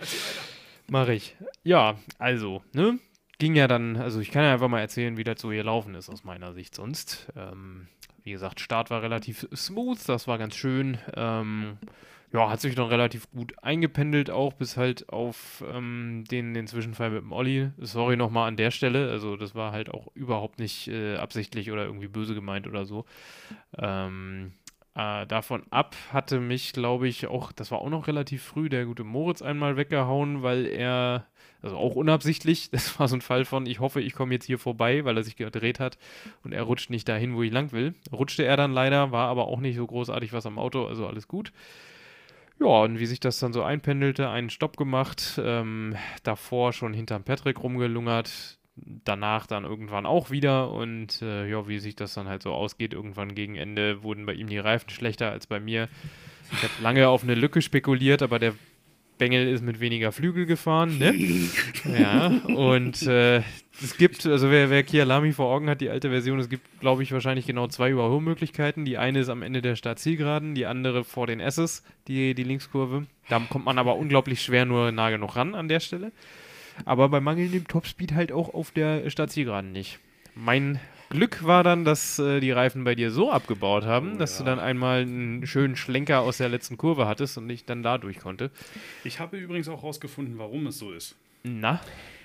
Mach ich. Ja, also, ne? Ging ja dann, also ich kann ja einfach mal erzählen, wie das so hier laufen ist aus meiner Sicht sonst. Ähm, wie gesagt, Start war relativ smooth, das war ganz schön. Ähm, ja, hat sich dann relativ gut eingependelt, auch bis halt auf ähm, den, den Zwischenfall mit dem Olli. Sorry nochmal an der Stelle, also das war halt auch überhaupt nicht äh, absichtlich oder irgendwie böse gemeint oder so. Ähm, äh, davon ab hatte mich, glaube ich, auch, das war auch noch relativ früh, der gute Moritz einmal weggehauen, weil er, also auch unabsichtlich, das war so ein Fall von, ich hoffe, ich komme jetzt hier vorbei, weil er sich gedreht hat und er rutscht nicht dahin, wo ich lang will. Rutschte er dann leider, war aber auch nicht so großartig was am Auto, also alles gut. Ja, und wie sich das dann so einpendelte, einen Stopp gemacht, ähm, davor schon hinterm Patrick rumgelungert, danach dann irgendwann auch wieder und äh, ja, wie sich das dann halt so ausgeht, irgendwann gegen Ende wurden bei ihm die Reifen schlechter als bei mir. Ich habe lange auf eine Lücke spekuliert, aber der Bengel ist mit weniger Flügel gefahren, ne? ja, und äh, es gibt, also wer, wer Kia Lamy vor Augen hat, die alte Version, es gibt, glaube ich, wahrscheinlich genau zwei Überholmöglichkeiten. Die eine ist am Ende der Startzielgeraden, die andere vor den S's, die, die Linkskurve. Da kommt man aber unglaublich schwer nur nah genug ran an der Stelle. Aber bei mangelndem Topspeed halt auch auf der Startzielgeraden nicht. Mein Glück war dann, dass äh, die Reifen bei dir so abgebaut haben, Oh, dass ja. du dann einmal einen schönen Schlenker aus der letzten Kurve hattest und ich dann da durch konnte. Ich habe übrigens auch rausgefunden, warum es so ist. Na?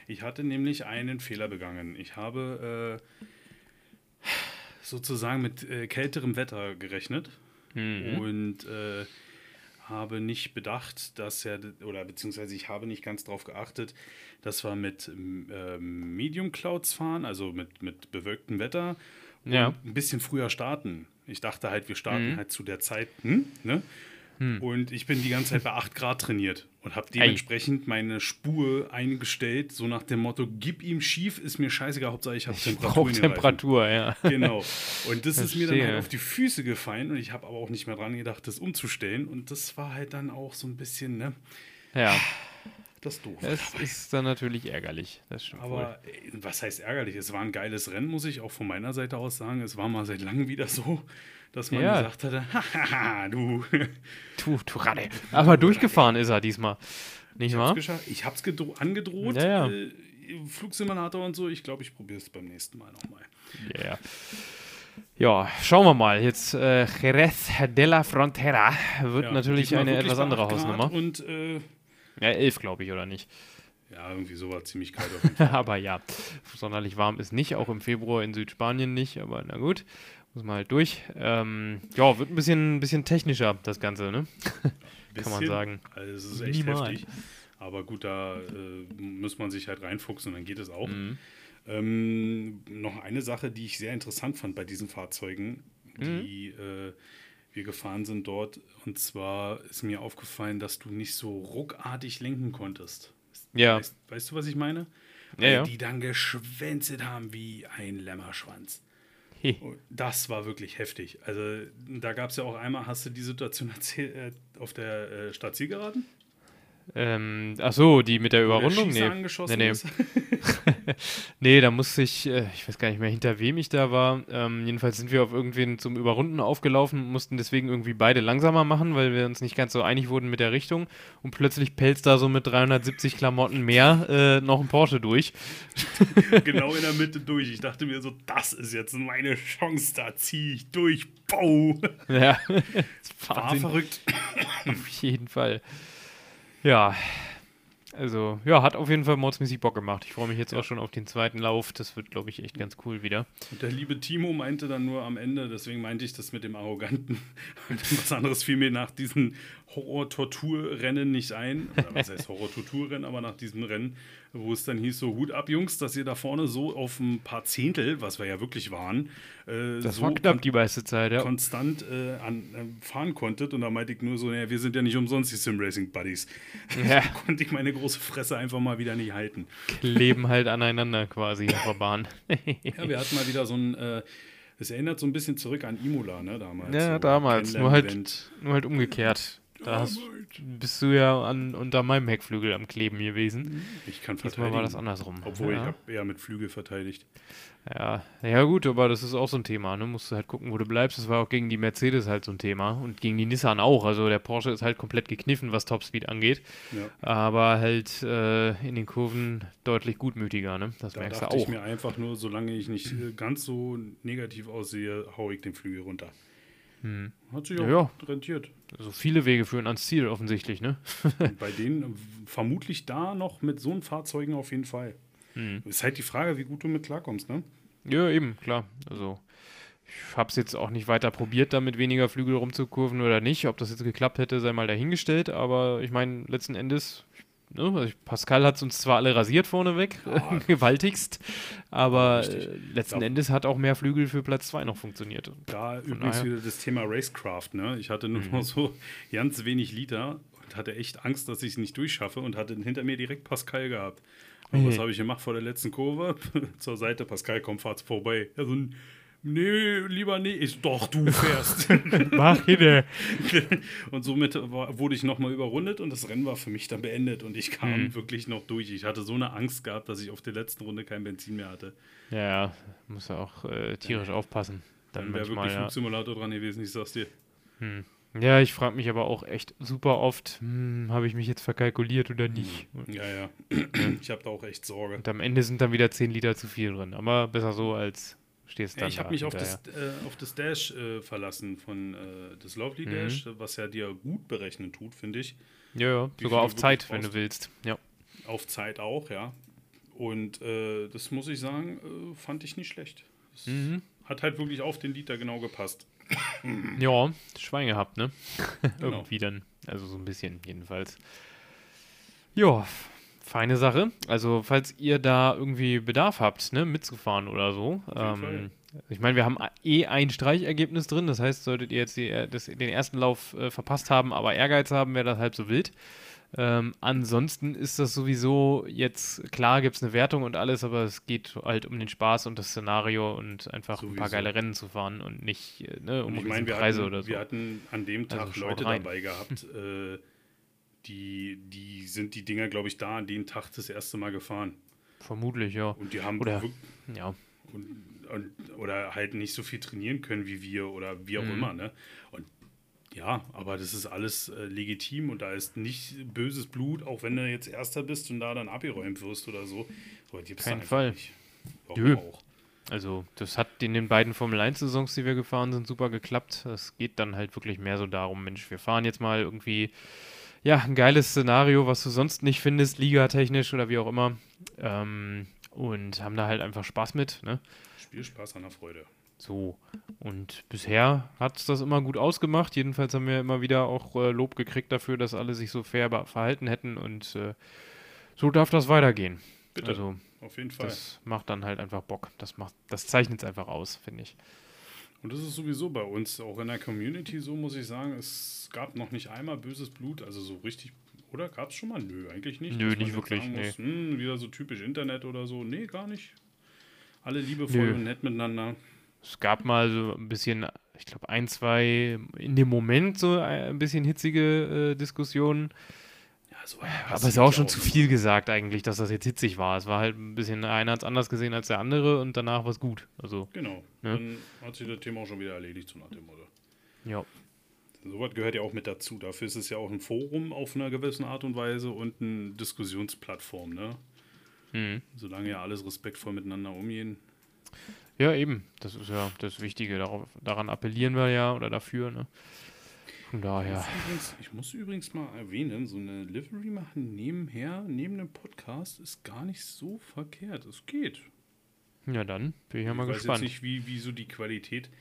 Ich hatte nämlich einen Fehler begangen. Ich habe äh, sozusagen mit äh, kälterem Wetter gerechnet Mhm. und äh, habe nicht bedacht, dass er, oder beziehungsweise ich habe nicht ganz darauf geachtet, dass wir mit ähm, Medium Clouds fahren, also mit, mit bewölktem Wetter und Ja. ein bisschen früher starten. Ich dachte halt, wir starten Mhm. halt zu der Zeit, hm, ne? Und ich bin die ganze Zeit bei 8 Grad trainiert und habe dementsprechend meine Spur eingestellt, so nach dem Motto, gib ihm schief, ist mir scheißegal, Hauptsache ich habe Temperatur Reifen. Temperatur, ja. Genau. Und das ist mir dann halt auf die Füße gefallen und ich habe aber auch nicht mehr dran gedacht, das umzustellen. Und das war halt dann auch so ein bisschen, ne, Ja, das doof. es ist dann natürlich ärgerlich. Das stimmt. Aber ey, was heißt ärgerlich? Es war ein geiles Rennen, muss ich auch von meiner Seite aus sagen. Es war mal seit langem wieder so, dass man Ja. gesagt hatte, hahaha, du. Tu, tu Radde. Aber durchgefahren ist er diesmal. Nicht Ich wahr? hab's, ich hab's gedro- angedroht. Ja, ja. Äh, Flugsimulator und so. Ich glaube, ich probiere es beim nächsten Mal nochmal. Ja, ja. Ja, schauen wir mal. Jetzt äh, Jerez de la Frontera wird Ja, natürlich eine etwas andere 8 Grad Hausnummer. Und äh, Ja, elf, glaube ich, oder nicht? ja, irgendwie so war ziemlich kalt aber ja, sonderlich warm ist nicht, auch im Februar in Südspanien nicht, aber na gut, muss man halt durch. Ähm, ja, wird ein bisschen, bisschen technischer, das Ganze, ne? Kann man sagen. Also es ist echt Minimal. heftig. Aber gut, da äh, muss man sich halt reinfuchsen dann geht es auch. Mhm. Ähm, noch eine Sache, die ich sehr interessant fand bei diesen Fahrzeugen, Mhm. die äh, wir gefahren sind dort. Und zwar ist mir aufgefallen, dass du nicht so ruckartig lenken konntest. Ja. Weißt, weißt du, was ich meine? Ja, Weil ja. die dann geschwänzelt haben wie ein Lämmerschwanz. Das war wirklich heftig. Also da gab es ja auch einmal, hast du die Situation erzählt, äh, auf der äh, Stadtzielgeraden? Ähm, ach so, die mit der der Überrundung? Schießer Nee. nee, nee. ist? nee, da musste ich, äh, ich weiß gar nicht mehr, hinter wem ich da war. Ähm, jedenfalls sind wir auf irgendwen zum Überrunden aufgelaufen, mussten deswegen irgendwie beide langsamer machen, weil wir uns nicht ganz so einig wurden mit der Richtung. Und plötzlich pelzt da so mit 370 Klamotten mehr äh, noch ein Porsche durch. genau in der Mitte durch. Ich dachte mir so, das ist jetzt meine Chance, da ziehe ich durch. Bau. Ja, das War verrückt. Auf jeden Fall. Ja. Also, ja, hat auf jeden Fall mordsmäßig Bock gemacht. Ich freue mich jetzt auch schon auf den zweiten Lauf. Das wird, glaube ich, echt ganz cool wieder. Und der liebe Timo meinte dann nur am Ende, deswegen meinte ich das mit dem Arroganten. was anderes fiel mir nach diesen Horror-Tortur-Rennen nicht ein. Was heißt Horror-Tortur-Rennen, aber nach diesem Rennen, wo es dann hieß so, Hut ab, Jungs, dass ihr da vorne so auf ein paar Zehntel, was wir ja wirklich waren, äh, Das so war knapp die meiste Zeit, ja. konstant äh, an, äh, fahren konntet. Und da meinte ich nur so, naja, wir sind ja nicht umsonst die Sim-Racing-Buddies. Ja. Konnte ich meine große Fresse einfach mal wieder nicht halten. Kleben halt aneinander quasi auf der Bahn. Ja, wir hatten mal wieder so ein, äh, es erinnert so ein bisschen zurück an Imola, ne, damals. Ja, so damals. Nur halt, nur halt umgekehrt. Da hast, bist du ja an, unter meinem Heckflügel am Kleben gewesen. Ich kann Diesmal verteidigen. war das andersrum. Obwohl, ich ja. habe eher mit Flügel verteidigt. Ja. ja, gut, aber das ist auch so ein Thema. Ne? Musst du halt gucken, wo du bleibst. Das war auch gegen die Mercedes halt so ein Thema. Und gegen die Nissan auch. Also der Porsche ist halt komplett gekniffen, was Topspeed angeht. Ja. Aber halt äh, in den Kurven deutlich gutmütiger. Ne? Das Da merkst du dachte ich auch. mir einfach nur, solange ich nicht äh, ganz so negativ aussehe, hau ich den Flügel runter. Hat sich auch Hm. Ja, rentiert. Also viele Wege führen ans Ziel offensichtlich. Ne? Bei denen äh, vermutlich da noch mit so einem Fahrzeugen auf jeden Fall. Hm. Ist halt die Frage, wie gut du mit klarkommst, ne? Ja, eben, klar. Also, ich habe es jetzt auch nicht weiter probiert, da mit weniger Flügel rumzukurven oder nicht. Ob das jetzt geklappt hätte, sei mal dahingestellt. Aber ich meine, letzten Endes, ne, also Pascal hat uns zwar alle rasiert vorneweg, Ja. gewaltigst, aber Richtig. äh, letzten Ja. Endes hat auch mehr Flügel für Platz 2 noch funktioniert. Da übrigens daher- Mhm. wieder das Thema Racecraft, ne? Ich hatte nur noch so ganz wenig Liter und hatte echt Angst, dass ich es nicht durchschaffe und hatte hinter mir direkt Pascal gehabt. Und was Hey. habe ich gemacht vor der letzten Kurve? Zur Seite, Pascal, komm, fahrt's vorbei. Er so, nee, lieber nee. Ich, doch, du fährst. Mach hin! und somit war, wurde ich nochmal überrundet und das Rennen war für mich dann beendet und ich kam Mhm. wirklich noch durch. Ich hatte so eine Angst gehabt, dass ich auf der letzten Runde kein Benzin mehr hatte. Ja, ja, muss ja auch äh, tierisch aufpassen. Dann Dann wäre wirklich ja. Flugsimulator dran gewesen, ich sag's dir. Hm. Ja, ich frage mich aber auch echt super oft, hm, habe ich mich jetzt verkalkuliert oder nicht? Ja, ja. ich habe da auch echt Sorge. Und am Ende sind dann wieder 10 Liter zu viel drin. Aber besser so, als stehst dann ich habe mich auf das, äh, auf das Dash äh, verlassen von äh, das Lovely Mhm. Dash, was ja dir gut berechnen tut, finde ich. Ja, ja, sogar auf Zeit, wenn du willst. Ja. Auf Zeit auch, ja. Und äh, das muss ich sagen, äh, fand ich nicht schlecht. Mhm. hat halt wirklich auf den Liter genau gepasst. Ja, Schwein gehabt, ne? Genau. Irgendwie dann. Also so ein bisschen jedenfalls. Ja, feine Sache. Also falls ihr da irgendwie Bedarf habt, ne, mitzufahren oder so. Ähm, ich meine, wir haben eh ein Streichergebnis drin. Das heißt, solltet ihr jetzt die, das, den ersten Lauf äh, verpasst haben, aber Ehrgeiz haben, wäre das halb so wild. Ähm, ansonsten ist das sowieso jetzt, klar gibt es eine Wertung und alles, aber es geht halt um den Spaß und das Szenario und einfach sowieso. ein paar geile Rennen zu fahren und nicht äh, ne, um ich mein, Preise hatten, oder so. Wir hatten an dem Tag also Leute rein. dabei gehabt, äh, die, die sind die Dinger, glaube ich, da an dem Tag das erste Mal gefahren. Vermutlich, ja. Und die haben oder, ja. Und, und, oder halt nicht so viel trainieren können wie wir oder wie auch mhm. immer, ne? Und ja, aber das ist alles äh, legitim und da ist nicht böses Blut, auch wenn du jetzt Erster bist und da dann abgeräumt wirst oder so. Aber Kein Fall. Nicht. Warum auch? Also, das hat in den beiden Formel-1-Saisons, die wir gefahren sind, super geklappt. Es geht dann halt wirklich mehr so darum, Mensch, wir fahren jetzt mal irgendwie, ja, ein geiles Szenario, was du sonst nicht findest, ligatechnisch oder wie auch immer. Ähm, und haben da halt einfach Spaß mit. Ne? Spielspaß an der Freude. So, und bisher hat es das immer gut ausgemacht. Jedenfalls haben wir immer wieder auch äh, Lob gekriegt dafür, dass alle sich so fair verhalten hätten und äh, so darf das weitergehen. Bitte, also, auf jeden Fall. Das macht dann halt einfach Bock. Das, macht, das zeichnet es einfach aus, finde ich. Und das ist sowieso bei uns auch in der Community so, muss ich sagen. Es gab noch nicht einmal böses Blut, also so richtig. Oder gab es schon mal? Nö, eigentlich nicht. Nö, nicht wirklich. Muss, nee. hm, wieder so typisch Internet oder so. Nee, gar nicht. Alle liebevoll Nö. und nett miteinander. Es gab mal so ein bisschen, ich glaube, ein, zwei in dem Moment so ein bisschen hitzige äh, Diskussionen. Ja, so Aber es ist auch schon zu viel gesagt eigentlich, dass das jetzt hitzig war. Es war halt ein bisschen, einer hat es anders gesehen als der andere und danach war es gut. Also, genau. Ne? Dann hat sich das Thema auch schon wieder erledigt, so nach dem Motto. Ja. Sowas gehört ja auch mit dazu. Dafür ist es ja auch ein Forum auf einer gewissen Art und Weise und eine Diskussionsplattform, ne? Mhm. Solange ja alles respektvoll miteinander umgehen, ja, eben. Das ist ja das Wichtige. Darauf, daran appellieren wir ja oder dafür. Ne? Von daher. Übrigens, ich muss übrigens mal erwähnen, so eine Livery machen nebenher, neben dem Podcast, ist gar nicht so verkehrt. Es geht. Ja, dann bin ich ja mal ich gespannt. Ich weiß jetzt nicht, wie, wie so die Qualität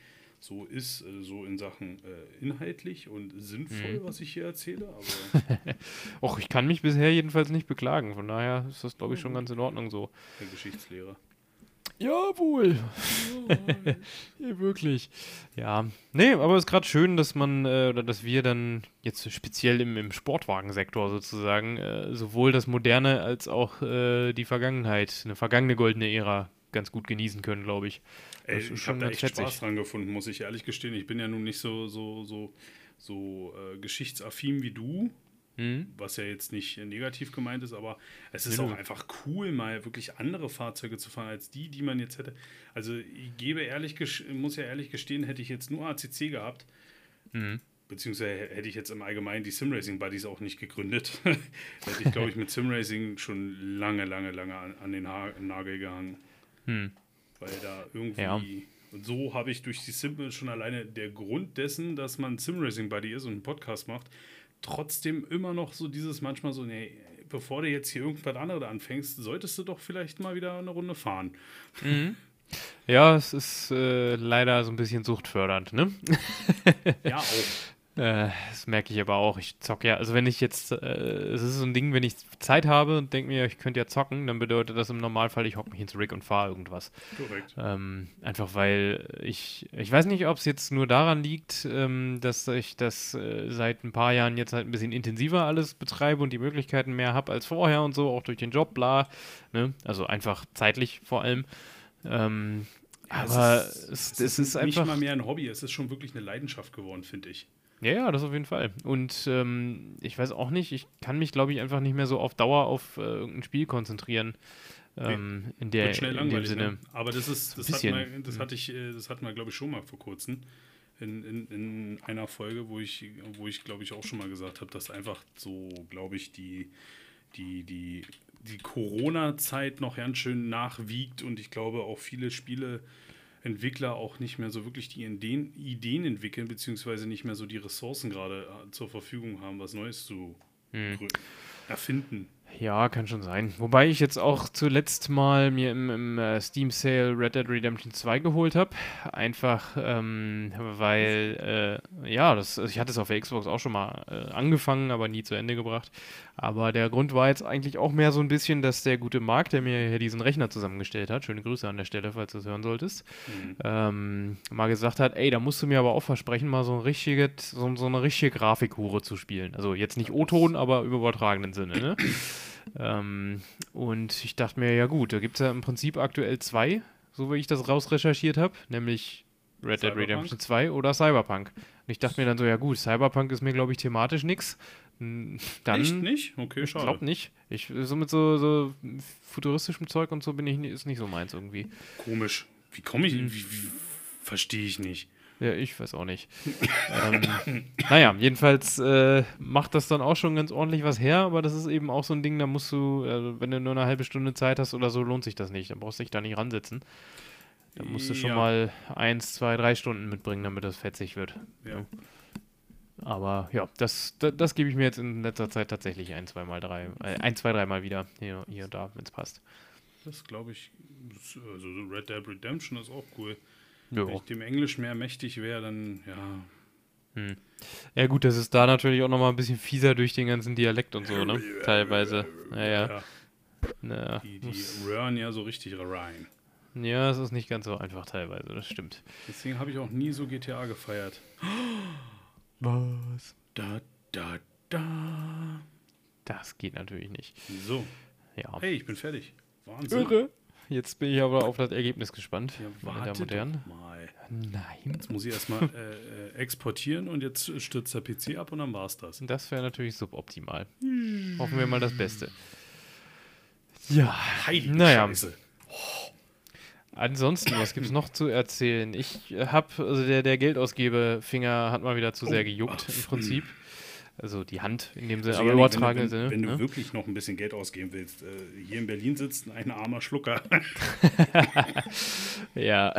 so ist, äh, so in Sachen äh, inhaltlich und sinnvoll, mhm. was ich hier erzähle. Aber Och, ich kann mich bisher jedenfalls nicht beklagen. Von daher ist das, glaube ich, schon ganz in Ordnung so. Der Geschichtslehrer. Jawohl. ja, wirklich. Ja. Nee, aber es ist gerade schön, dass man, äh, oder dass wir dann jetzt speziell im, im Sportwagensektor sozusagen äh, sowohl das Moderne als auch äh, die Vergangenheit, eine vergangene goldene Ära ganz gut genießen können, glaube ich. Ey, ich habe da echt Spaß dran gefunden, muss ich ehrlich gestehen. Ich bin ja nun nicht so, so, so, so äh, geschichtsaffin wie du. Mhm. Was ja jetzt nicht negativ gemeint ist, aber es ist ja, auch einfach cool, mal wirklich andere Fahrzeuge zu fahren als die, die man jetzt hätte. Also ich gebe ehrlich, muss ja ehrlich gestehen, hätte ich jetzt nur ACC gehabt, mhm. beziehungsweise hätte ich jetzt im Allgemeinen die Simracing Buddies auch nicht gegründet, hätte ich, glaube ich, mit Simracing schon lange, lange, lange an, an den ha Nagel gehangen. Mhm. Weil da irgendwie. Ja. Und so habe ich durch die Sim schon alleine der Grund dessen, dass man Simracing Buddy ist und einen Podcast macht, trotzdem immer noch so dieses manchmal so, nee, bevor du jetzt hier irgendwas anderes anfängst, solltest du doch vielleicht mal wieder eine Runde fahren. Mhm. Ja, es ist äh, leider so ein bisschen suchtfördernd, ne? ja, auch. Äh, das merke ich aber auch. Ich zocke ja, also wenn ich jetzt, äh, es ist so ein Ding, wenn ich Zeit habe und denke mir, ich könnte ja zocken, dann bedeutet das im Normalfall, ich hocke mich ins Rig und fahre irgendwas. Korrekt. Ähm, einfach weil ich, ich weiß nicht, ob es jetzt nur daran liegt, ähm, dass ich das äh, seit ein paar Jahren jetzt halt ein bisschen intensiver alles betreibe und die Möglichkeiten mehr habe als vorher und so, auch durch den Job, bla. Ne? Also einfach zeitlich vor allem. Ähm, aber es ist, es, es ist, einfach. Nicht mal mehr ein Hobby, es ist schon wirklich eine Leidenschaft geworden, finde ich. Ja, ja, das auf jeden Fall. Und ähm, ich weiß auch nicht, ich kann mich, glaube ich, einfach nicht mehr so auf Dauer auf äh, irgendein Spiel konzentrieren. Ähm, nee. in der Wird schnell in dem Sinne. Ne? Aber das ist, das, hat mal, das hatte ich, äh, das hatten wir, glaube ich, schon mal vor kurzem. In, in, in einer Folge, wo ich, wo ich, glaube ich, auch schon mal gesagt habe, dass einfach so, glaube ich, die, die, die, die Corona-Zeit noch ganz schön nachwiegt und ich glaube auch viele Spiele Entwickler auch nicht mehr so wirklich die Ideen, Ideen entwickeln, beziehungsweise nicht mehr so die Ressourcen gerade äh, zur Verfügung haben, was Neues zu hm. erfinden. Ja, kann schon sein. Wobei ich jetzt auch zuletzt mal mir im, im äh, Steam Sale Red Dead Redemption 2 geholt habe. Einfach, ähm, weil, äh, ja, das, also ich hatte es auf der Xbox auch schon mal äh, angefangen, aber nie zu Ende gebracht. Aber der Grund war jetzt eigentlich auch mehr so ein bisschen, dass der gute Marc, der mir hier diesen Rechner zusammengestellt hat, schöne Grüße an der Stelle, falls du es hören solltest, Mhm. ähm, mal gesagt hat, ey, da musst du mir aber auch versprechen, mal so, ein richtige, so, so eine richtige Grafikhure zu spielen. Also jetzt nicht O-Ton, aber im übertragenen Sinne, ne? ähm, und ich dachte mir, ja gut, da gibt es ja im Prinzip aktuell zwei, so wie ich das rausrecherchiert habe, nämlich Red Dead? Redemption 2 oder Cyberpunk. Und ich dachte mir dann so, ja gut, Cyberpunk ist mir, glaube ich, thematisch nix. Hm, Dann Echt nicht? Okay, ich schade. glaube nicht. Ich, so mit so, so futuristischem Zeug und so bin ich ist nicht so meins irgendwie. Komisch. Wie komme ich? Mhm. Wie, wie, Verstehe ich nicht. Ja, ich weiß auch nicht. ähm, naja, jedenfalls äh, macht das dann auch schon ganz ordentlich was her, aber das ist eben auch so ein Ding, da musst du, also wenn du nur eine halbe Stunde Zeit hast oder so, lohnt sich das nicht. Dann brauchst du dich da nicht ransetzen. Da musst du schon Ja. mal eins, zwei, drei Stunden mitbringen, damit das fetzig wird. Ja. Aber ja, das, das, das gebe ich mir jetzt in letzter Zeit tatsächlich ein, zwei Mal drei, äh, ein, zwei, dreimal wieder hier, hier und da, wenn es passt. Das glaube ich. Also so Red Dead Redemption ist auch cool. Jo. Wenn ich dem Englisch mehr mächtig wäre, dann ja. Ja gut, das ist da natürlich auch nochmal ein bisschen fieser durch den ganzen Dialekt und so, ne? Teilweise. Ja, ja. ja Naja, die die röhren ja so richtig rein. ja, es ist nicht ganz so einfach teilweise, das stimmt. Deswegen habe ich auch nie so GTA gefeiert. Was? Da, da, da. Das geht natürlich nicht. So. Ja. Hey, ich bin fertig. Wahnsinn. Irre. Jetzt bin ich aber auf das Ergebnis gespannt, Ja, meine Damen warte und Herren. mal. Nein. Jetzt muss ich erstmal äh, äh, exportieren und jetzt stürzt der PC ab und dann war's das. Das wäre natürlich suboptimal. Hoffen wir mal das Beste. Ja, Heilige Naja. Scheiße. Ansonsten, was gibt's noch zu erzählen? Ich habe, also der, der Geldausgebefinger hat mal wieder zu sehr Oh, gejuckt ach, im Prinzip. Also die Hand in dem Sinne, Also, aber wenn, du- Sinne. wenn, wenn ne? du wirklich noch ein bisschen Geld ausgeben willst, äh, hier in Berlin sitzt ein armer Schlucker. Ja.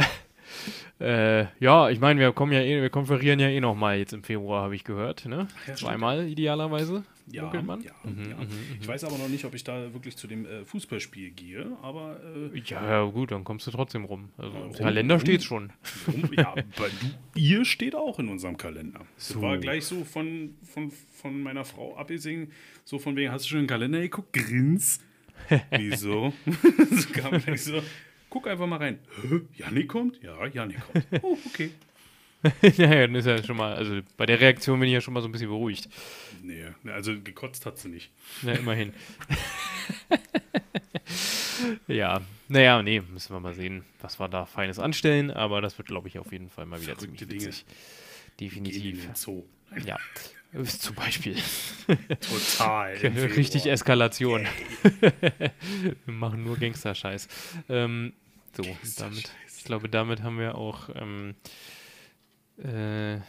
Äh, ja, ich meine, wir kommen ja eh, wir konferieren ja eh noch mal jetzt im Februar, habe ich gehört, ne? Ja. Zweimal idealerweise. Ja, ja, Mhm, ja. mhm, Ich weiß aber noch nicht, ob ich da wirklich zu dem äh, Fußballspiel gehe, aber äh, Ja, ja, gut, dann kommst du trotzdem rum. Also Ja, im rum- Kalender rum- steht schon. rum, ja, aber du, ihr steht auch in unserem Kalender. Das So. war gleich so von, von, von meiner Frau abgesehen, so von wegen, hast du schon in den Kalender geguckt? Grins. Wieso? so kam gleich so, guck einfach mal rein. Hä? Janik kommt? Ja, Janik kommt. Oh, okay. ja, ja, dann ist ja schon mal, also bei der Reaktion bin ich ja schon mal so ein bisschen beruhigt. Nee, also gekotzt hat sie nicht. Ja, immerhin. ja, naja, nee, müssen wir mal sehen, was wir da Feines anstellen, aber das wird, glaube ich, auf jeden Fall mal wieder Verrückte ziemlich Dinge. witzig. In Definitiv. Zoo. Ja. Zum Beispiel. Total. Richtig. Eskalation. wir machen nur Gangster-Scheiß. Ähm, so, damit, Gangster-Scheiß. ich glaube, damit haben wir auch ähm, äh,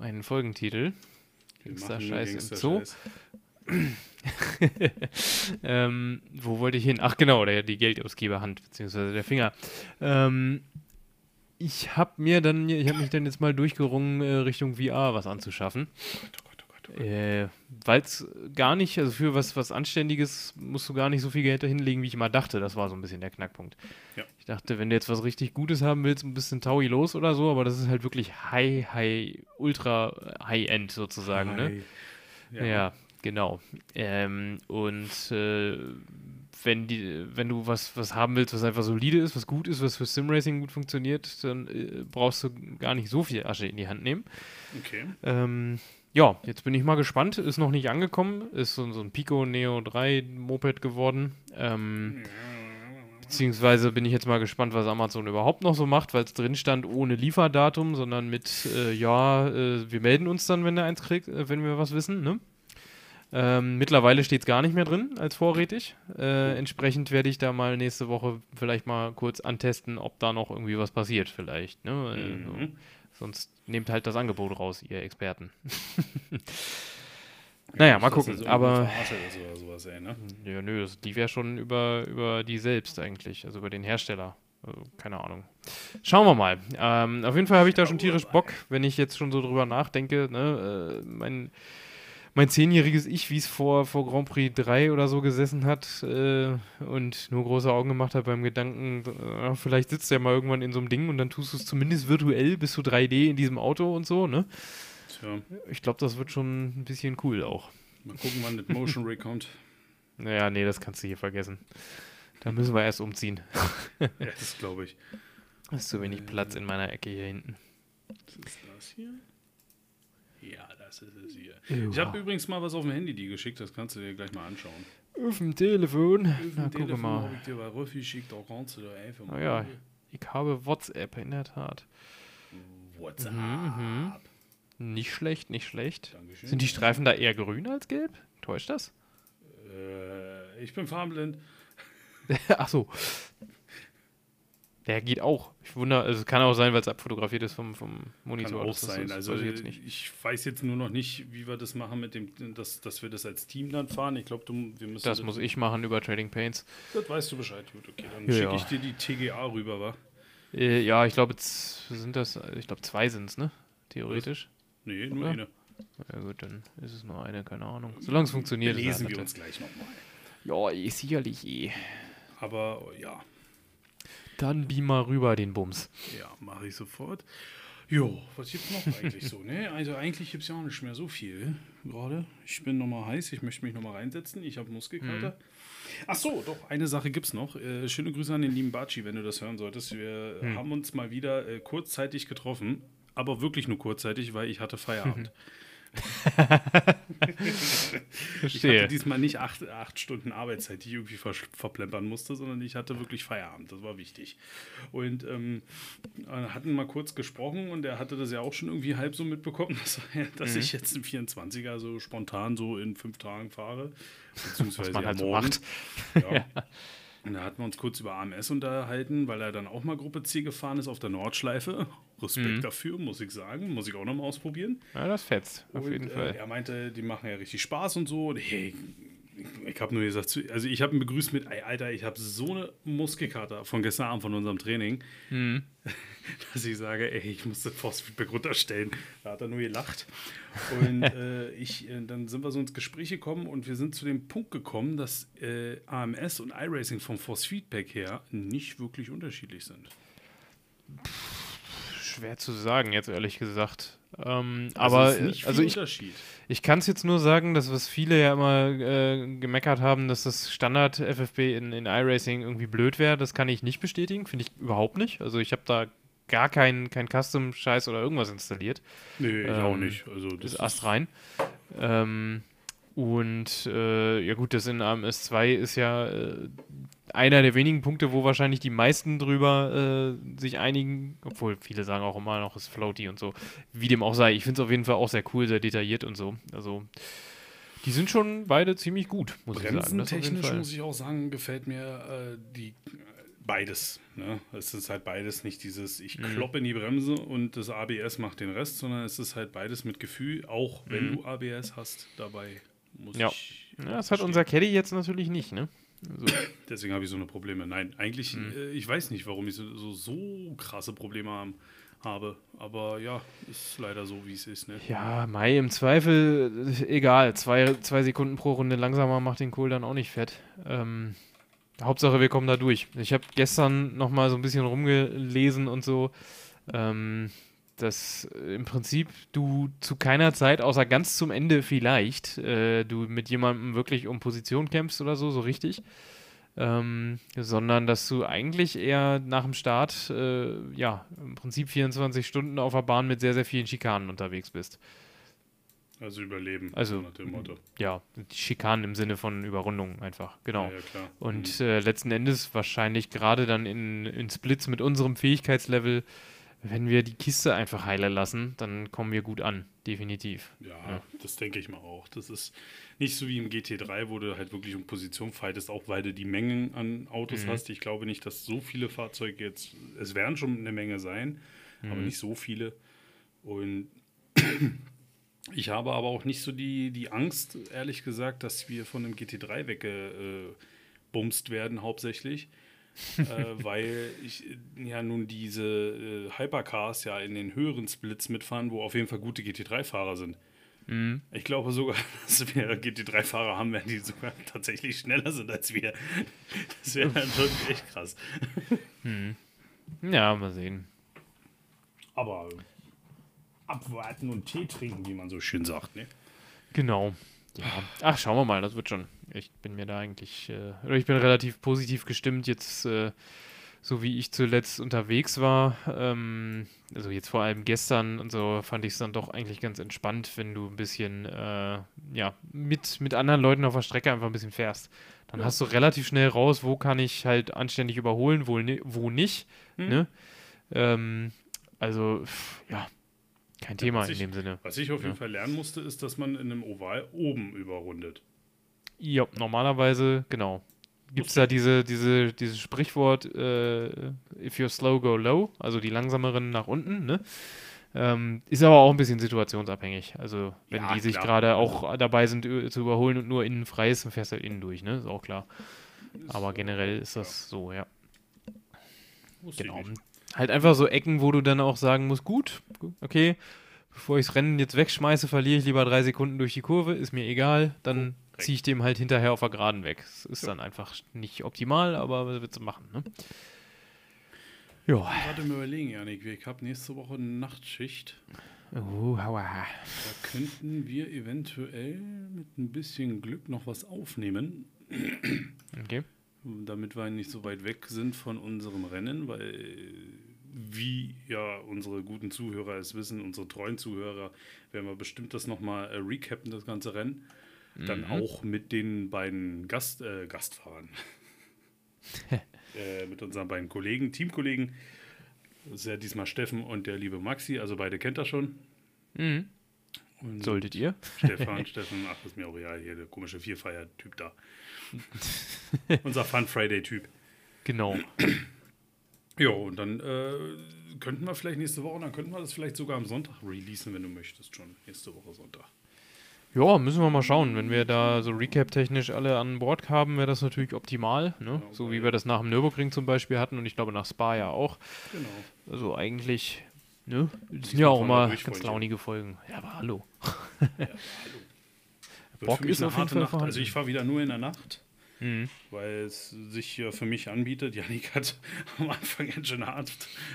einen Folgentitel. Nur Gangster-Scheiß im Zoo. Ähm, wo wollte ich hin? Ach genau, der, die Geldausgeberhand, beziehungsweise der Finger. Ähm, ich habe mir dann, ich habe mich dann jetzt mal durchgerungen, äh, Richtung VR was anzuschaffen. Oh oh Gott, oh Gott, oh Gott. Äh, Weil es gar nicht, also für was, was Anständiges musst du gar nicht so viel Geld dahinlegen, wie ich immer dachte. Das war so ein bisschen der Knackpunkt. Ja. Ich dachte, wenn du jetzt was richtig Gutes haben willst, ein bisschen Taui los oder so, aber das ist halt wirklich High, High, Ultra High-End sozusagen, ne? Hi. Ja, genau. Ähm, und äh, wenn, die, wenn du was, was haben willst, was einfach solide ist, was gut ist, was für Simracing gut funktioniert, dann äh, brauchst du gar nicht so viel Asche in die Hand nehmen. Okay. Ähm, ja, jetzt bin ich mal gespannt. Ist noch nicht angekommen. Ist so, so ein Pico Neo 3 Moped geworden. Ähm, beziehungsweise bin ich jetzt mal gespannt, was Amazon überhaupt noch so macht, weil es drin stand ohne Lieferdatum, sondern mit, äh, ja, äh, wir melden uns dann, wenn kriegt, äh, wenn wir was wissen, ne? Ähm, mittlerweile steht es gar nicht mehr drin als vorrätig. Äh, entsprechend werde ich da mal nächste Woche vielleicht mal kurz antesten, ob da noch irgendwie was passiert, vielleicht. Ne? Äh, so. Mhm. Sonst nehmt halt das Angebot raus, ihr Experten. Naja, mal gucken, das aber- oder sowas, ey, ne? Ja, nö, das lief ja schon über, über die selbst eigentlich, also über den Hersteller. Also, keine Ahnung. Schauen wir mal. Ähm, auf jeden Fall habe ich da schon tierisch Bock, wenn ich jetzt schon so drüber nachdenke. Ne? Äh, mein, mein zehnjähriges Ich, wie es vor, vor Grand Prix 3 oder so gesessen hat äh, und nur große Augen gemacht hat beim Gedanken, äh, vielleicht sitzt er mal irgendwann in so einem Ding und dann tust du es zumindest virtuell, bist du 3D in diesem Auto und so, ne? Tja, Ich glaube, das wird schon ein bisschen cool auch. mal gucken, wann das Motion kommt. Naja, nee, das kannst du hier vergessen. Da müssen wir erst umziehen. Ja, das glaube ich. Da ist zu wenig Platz in meiner Ecke hier hinten. Was ist das hier? Ja, das ist es hier. Ich habe übrigens mal was auf dem Handy dir geschickt, das kannst du dir gleich mal anschauen. auf dem Telefon. Auf Na, dem guck Telefon mal. habe ich dir was rübergeschickt, da kannst du da einfach mal. Ah ja, ich habe WhatsApp, in der Tat. WhatsApp. Mhm, Nicht schlecht, nicht schlecht. Dankeschön. Sind die Streifen da eher grün als gelb? Täuscht das? Äh, ich bin farbenblind. Ach so. Der geht auch. Ich wundere, also es kann auch sein, weil es abfotografiert ist vom, vom Kann Monitor. auch Das- das- sein. das Also ich ich, weiß jetzt nur noch nicht, wie wir das machen mit dem, dass, dass wir das als Team dann fahren. Ich glaube, wir müssen. Das muss ich machen über Trading Paints. Das weißt du Bescheid. Gut, okay. Dann Ja, schicke ja. ich dir die TGA rüber, wa? Äh, ja, ich glaube, jetzt sind das, ich glaube, zwei sind es, ne? Theoretisch. Nee, nur Oder? eine. Ja gut, dann ist es nur eine, keine Ahnung. Solange es funktioniert. Lesen wir nett. uns gleich nochmal. Ja, eh, sicherlich eh. Aber ja, Dann beam mal rüber den Bums. ja, mache ich sofort. Jo, was gibt's noch eigentlich so, ne? Also eigentlich gibt's ja auch nicht mehr so viel gerade. Ich bin nochmal heiß, ich möchte mich nochmal reinsetzen. Ich habe Muskelkater. Mhm. Ach so, doch, eine Sache gibt's noch. Äh, schöne Grüße an den lieben Baci, wenn du das hören solltest. Wir Mhm. haben uns mal wieder äh, kurzzeitig getroffen, aber wirklich nur kurzzeitig, weil ich hatte Feierabend. Ich hatte diesmal nicht acht, acht Stunden Arbeitszeit, die ich irgendwie ver verplempern musste, sondern ich hatte wirklich Feierabend. Das war wichtig. Und ähm, äh, hatten mal kurz gesprochen und er hatte das ja auch schon irgendwie halb so mitbekommen, dass, dass Mhm. ich jetzt im 24er so spontan so in fünf Tagen fahre. Beziehungsweise Was man ja halt so morgen. macht. Ja. Und da hatten wir uns kurz über AMS unterhalten, weil er dann auch mal Gruppe C gefahren ist auf der Nordschleife. Respekt Mhm. dafür, muss ich sagen. Muss ich auch noch mal ausprobieren. Ja, das fetzt. Auf Und, jeden äh, Fall. Er meinte, die machen ja richtig Spaß und so. Und hey, ich, habe nur gesagt, also ich habe ihn begrüßt mit, ey, Alter, ich habe so eine Muskelkater von gestern Abend von unserem Training, Mhm. dass ich sage, ey, ich muss das Force-Feedback runterstellen. Da hat er nur gelacht. Und äh, ich, äh, dann sind wir so ins Gespräch gekommen und wir sind zu dem Punkt gekommen, dass äh, AMS und iRacing vom Force-Feedback her nicht wirklich unterschiedlich sind. Schwer zu sagen, jetzt ehrlich gesagt. Ähm, Also aber ist viel also ich, Unterschied. ich kann es jetzt nur sagen, dass was viele ja immer äh, gemeckert haben, dass das Standard FFB in, in iRacing irgendwie blöd wäre. Das kann ich nicht bestätigen, finde ich überhaupt nicht. Also ich habe da gar keinen kein Custom-Scheiß oder irgendwas installiert. Nee, ich auch ähm, nicht. Also das Das Ast rein. Ähm, und äh, ja gut, das in AMS 2 ist ja äh, einer der wenigen Punkte, wo wahrscheinlich die meisten drüber äh, sich einigen, obwohl viele sagen auch immer noch, es ist floaty und so. Wie dem auch sei, ich finde es auf jeden Fall auch sehr cool, sehr detailliert und so. Also die sind schon beide ziemlich gut, muss ich sagen. Bremsentechnisch muss ich auch sagen, gefällt mir äh, die beides. Ne? Es ist halt beides nicht dieses, ich Mhm. kloppe in die Bremse und das ABS macht den Rest, sondern es ist halt beides mit Gefühl, auch wenn Mhm. du ABS hast dabei. Muss Ja. ich Ja, das hat unser Caddy jetzt natürlich nicht, ne? Also, Deswegen habe ich so eine Probleme. Nein, eigentlich, Mhm. äh, ich weiß nicht, warum ich so, so, so krasse Probleme haben, habe. Aber ja, ist leider so, wie es ist. Ne? ja, Mai im Zweifel, äh, egal, zwei, zwei Sekunden pro Runde langsamer macht den Kohl dann auch nicht fett. Ähm, Hauptsache, wir kommen da durch. Ich habe gestern noch mal so ein bisschen rumgelesen und so, ähm, dass äh, im Prinzip du zu keiner Zeit, außer ganz zum Ende vielleicht, äh, du mit jemandem wirklich um Position kämpfst oder so, so richtig. Ähm, sondern dass du eigentlich eher nach dem Start, äh, ja, im Prinzip 24 Stunden auf der Bahn mit sehr, sehr vielen Schikanen unterwegs bist. Also überleben, Also, so nach dem Motto. Ja, Schikanen im Sinne von Überrundung einfach, genau. Ja, ja, klar. Und äh, letzten Endes wahrscheinlich gerade dann in, in Splits mit unserem Fähigkeitslevel, wenn wir die Kiste einfach heile lassen, dann kommen wir gut an, definitiv. Ja, Ja. das denke ich mal auch. Das ist nicht so wie im GT3, wo du halt wirklich um Position fightest, auch weil du die Mengen an Autos Mhm. hast. Ich glaube nicht, dass so viele Fahrzeuge jetzt, es werden schon eine Menge sein, aber Mhm. nicht so viele. Und ich habe aber auch nicht so die, die Angst, ehrlich gesagt, dass wir von dem GT3 weggebumst werden, hauptsächlich. Äh, weil ich äh, ja nun diese äh, Hypercars ja in den höheren Splits mitfahren, wo auf jeden Fall gute GT3-Fahrer sind. Mhm. Ich glaube sogar, dass wir GT3-Fahrer haben, werden die sogar tatsächlich schneller sind als wir. Das wäre dann schon echt krass. Ja, mal sehen. Aber abwarten und Tee trinken, wie man so schön sagt, ne? Genau. Ja. Ach, schauen wir mal, das wird schon. Ich bin mir da eigentlich, äh, oder ich bin relativ positiv gestimmt jetzt, äh, so wie ich zuletzt unterwegs war. Ähm, also jetzt vor allem gestern und so fand ich es dann doch eigentlich ganz entspannt, wenn du ein bisschen, äh, ja, mit, mit anderen Leuten auf der Strecke einfach ein bisschen fährst. Dann hast du relativ schnell raus, wo kann ich halt anständig überholen, wo, wo nicht. Hm. Ne? Ähm, also, pff, ja, kein Thema was in ich- dem Sinne. Was ich auf jeden Ja. Fall lernen musste, ist, dass man in einem Oval oben überrundet. Ja, normalerweise, genau. Gibt es da diese, diese, dieses Sprichwort, äh, if you're slow, go low, also die langsameren nach unten, ne? Ähm, ist aber auch ein bisschen situationsabhängig. Also, wenn Ja, die sich gerade auch dabei sind ö- zu überholen und nur innen frei ist, dann fährst du halt innen durch, ne? Ist auch klar. Aber generell ist das so, ja. Wusste Genau. Halt einfach so Ecken, wo du dann auch sagen musst, gut, okay, bevor ich das Rennen jetzt wegschmeiße, verliere ich lieber drei Sekunden durch die Kurve, ist mir egal, dann Korrekt. Ziehe ich dem halt hinterher auf der Geraden weg. Das ist dann einfach nicht optimal, aber was willst du machen, ne? Ja. Warte mal überlegen, Janik. Ich habe nächste Woche eine Nachtschicht. Oh. Da könnten wir eventuell mit ein bisschen Glück noch was aufnehmen, Okay. damit wir nicht so weit weg sind von unserem Rennen, weil wie ja unsere guten Zuhörer es wissen, unsere treuen Zuhörer, werden wir bestimmt das nochmal äh, recappen, das ganze Rennen. Dann auch mit den beiden Gast, äh, Gastfahrern. äh, mit unseren beiden Kollegen, Teamkollegen. Das ist ja diesmal Steffen und der liebe Maxi, also beide kennt er schon. Mhm. Und Solltet ihr? Stefan, Steffen, ach, ist mir auch egal, hier der komische Vierfeier-Typ da. Unser Fun Friday-Typ. Genau. Ja, und dann äh, könnten wir vielleicht nächste Woche, dann könnten wir das vielleicht sogar am Sonntag releasen, wenn du möchtest, schon. Nächste Woche Sonntag. Ja, müssen wir mal schauen. Wenn wir da so Recap-technisch alle an Bord haben, wäre das natürlich optimal. Ne? Genau, so wie wir das nach dem Nürburgring zum Beispiel hatten und ich glaube nach Spa ja auch. Genau. Also eigentlich, ne? Das sind ja auch durch, ganz launige Folgen. Ja, aber hallo. Ja, hallo. Bock ist eine auf jeden Fall Nacht. vorhanden. Also ich fahre wieder nur in der Nacht, Mhm. weil es sich ja für mich anbietet. Janik hat am Anfang ganz schön hart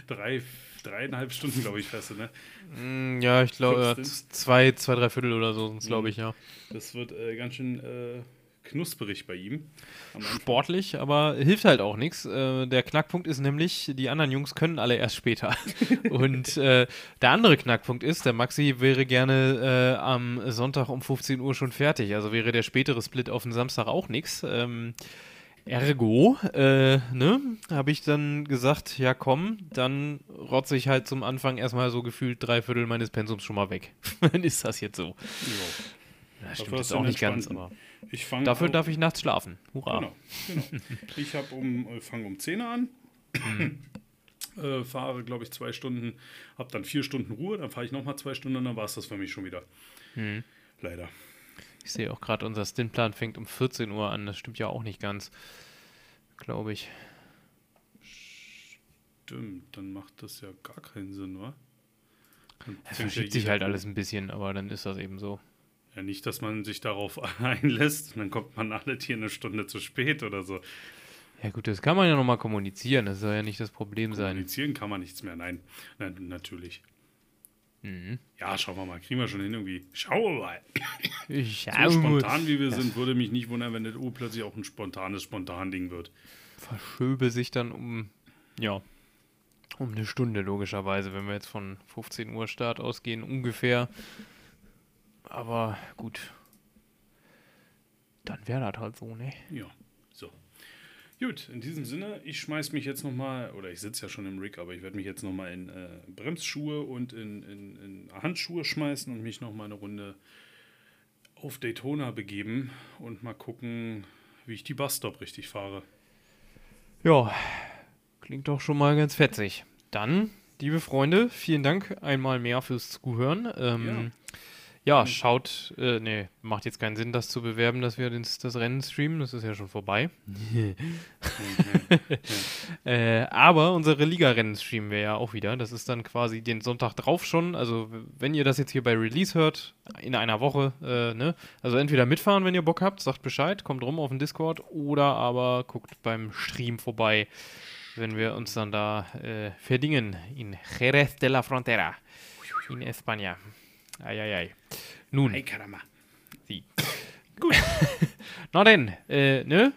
drei, dreieinhalb Stunden, glaube ich, fest, ne? Mm, Ja, ich glaube, äh, zwei, zwei, drei Viertel oder so glaube Mhm. ich, ja. Das wird äh, ganz schön äh, knusperig bei ihm. Sportlich, aber hilft halt auch nichts. Äh, der Knackpunkt ist nämlich, die anderen Jungs können alle erst später. Und äh, der andere Knackpunkt ist, der Maxi wäre gerne äh, am Sonntag um 15 Uhr schon fertig. Also wäre der spätere Split auf den Samstag auch nichts. Ähm, ergo, äh, ne, habe ich dann gesagt, ja komm, dann rotze ich halt zum Anfang erstmal so gefühlt drei Viertel meines Pensums schon mal weg. dann ist das jetzt so. Ja. Das stimmt jetzt auch nicht ganz, aber dafür darf ich nachts schlafen. Hurra. Genau, genau. Ich habe um, äh, fange um 10 Uhr an, äh, fahre, glaube ich, zwei Stunden, habe dann vier Stunden Ruhe, dann fahre ich nochmal zwei Stunden und dann war es das für mich schon wieder. Mhm. Leider. Ich sehe auch gerade, unser Stintplan fängt um 14 Uhr an. Das stimmt ja auch nicht ganz. Glaube ich. Stimmt, dann macht das ja gar keinen Sinn, wa? Es fängt ja verschiebt sich halt alles ein bisschen, aber dann ist das eben so. Ja, nicht, dass man sich darauf einlässt und dann kommt man alle hier eine Stunde zu spät oder so. Ja gut, das kann man ja nochmal kommunizieren. Das soll ja nicht das Problem sein. Kommunizieren kann man nichts mehr. Nein, nein natürlich. Mhm. Ja, schauen wir mal. Kriegen wir schon hin irgendwie. Schauen wir mal. So spontan wie wir sind, würde mich nicht wundern, wenn das U plötzlich auch ein spontanes Spontan-Ding wird. verschöbe sich dann um, ja, um eine Stunde logischerweise, wenn wir jetzt von 15 Uhr Start ausgehen, ungefähr. Aber gut. Dann wäre das halt so, ne? Ja. Gut, in diesem Sinne, ich schmeiß mich jetzt nochmal, oder ich sitze ja schon im Rig, aber ich werde mich jetzt nochmal in äh, Bremsschuhe und in, in, in Handschuhe schmeißen und mich nochmal eine Runde auf Daytona begeben und mal gucken, wie ich die Busstop richtig fahre. Ja, klingt doch schon mal ganz fetzig. Dann, liebe Freunde, vielen Dank einmal mehr fürs Zuhören. Ähm, Ja, schaut, äh, nee, macht jetzt keinen Sinn, das zu bewerben, dass wir das, das Rennen streamen, das ist ja schon vorbei. äh, aber unsere Liga-Rennen streamen wir ja auch wieder. Das ist dann quasi den Sonntag drauf schon. Also, wenn ihr das jetzt hier bei Release hört, in einer Woche, äh, ne? Also, entweder mitfahren, wenn ihr Bock habt, sagt Bescheid, kommt rum auf den Discord oder aber guckt beim Stream vorbei, wenn wir uns dann da äh, verdingen in Jerez de la Frontera in España. Eieiei. Nun. Ay, caramba. Sie. Gut. Na denn, äh, ne?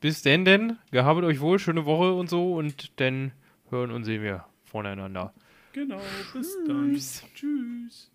Bis denn, denn. Gehabet euch wohl, schöne Woche und so und dann hören und sehen wir voneinander. Genau, bis dann. Tschüss.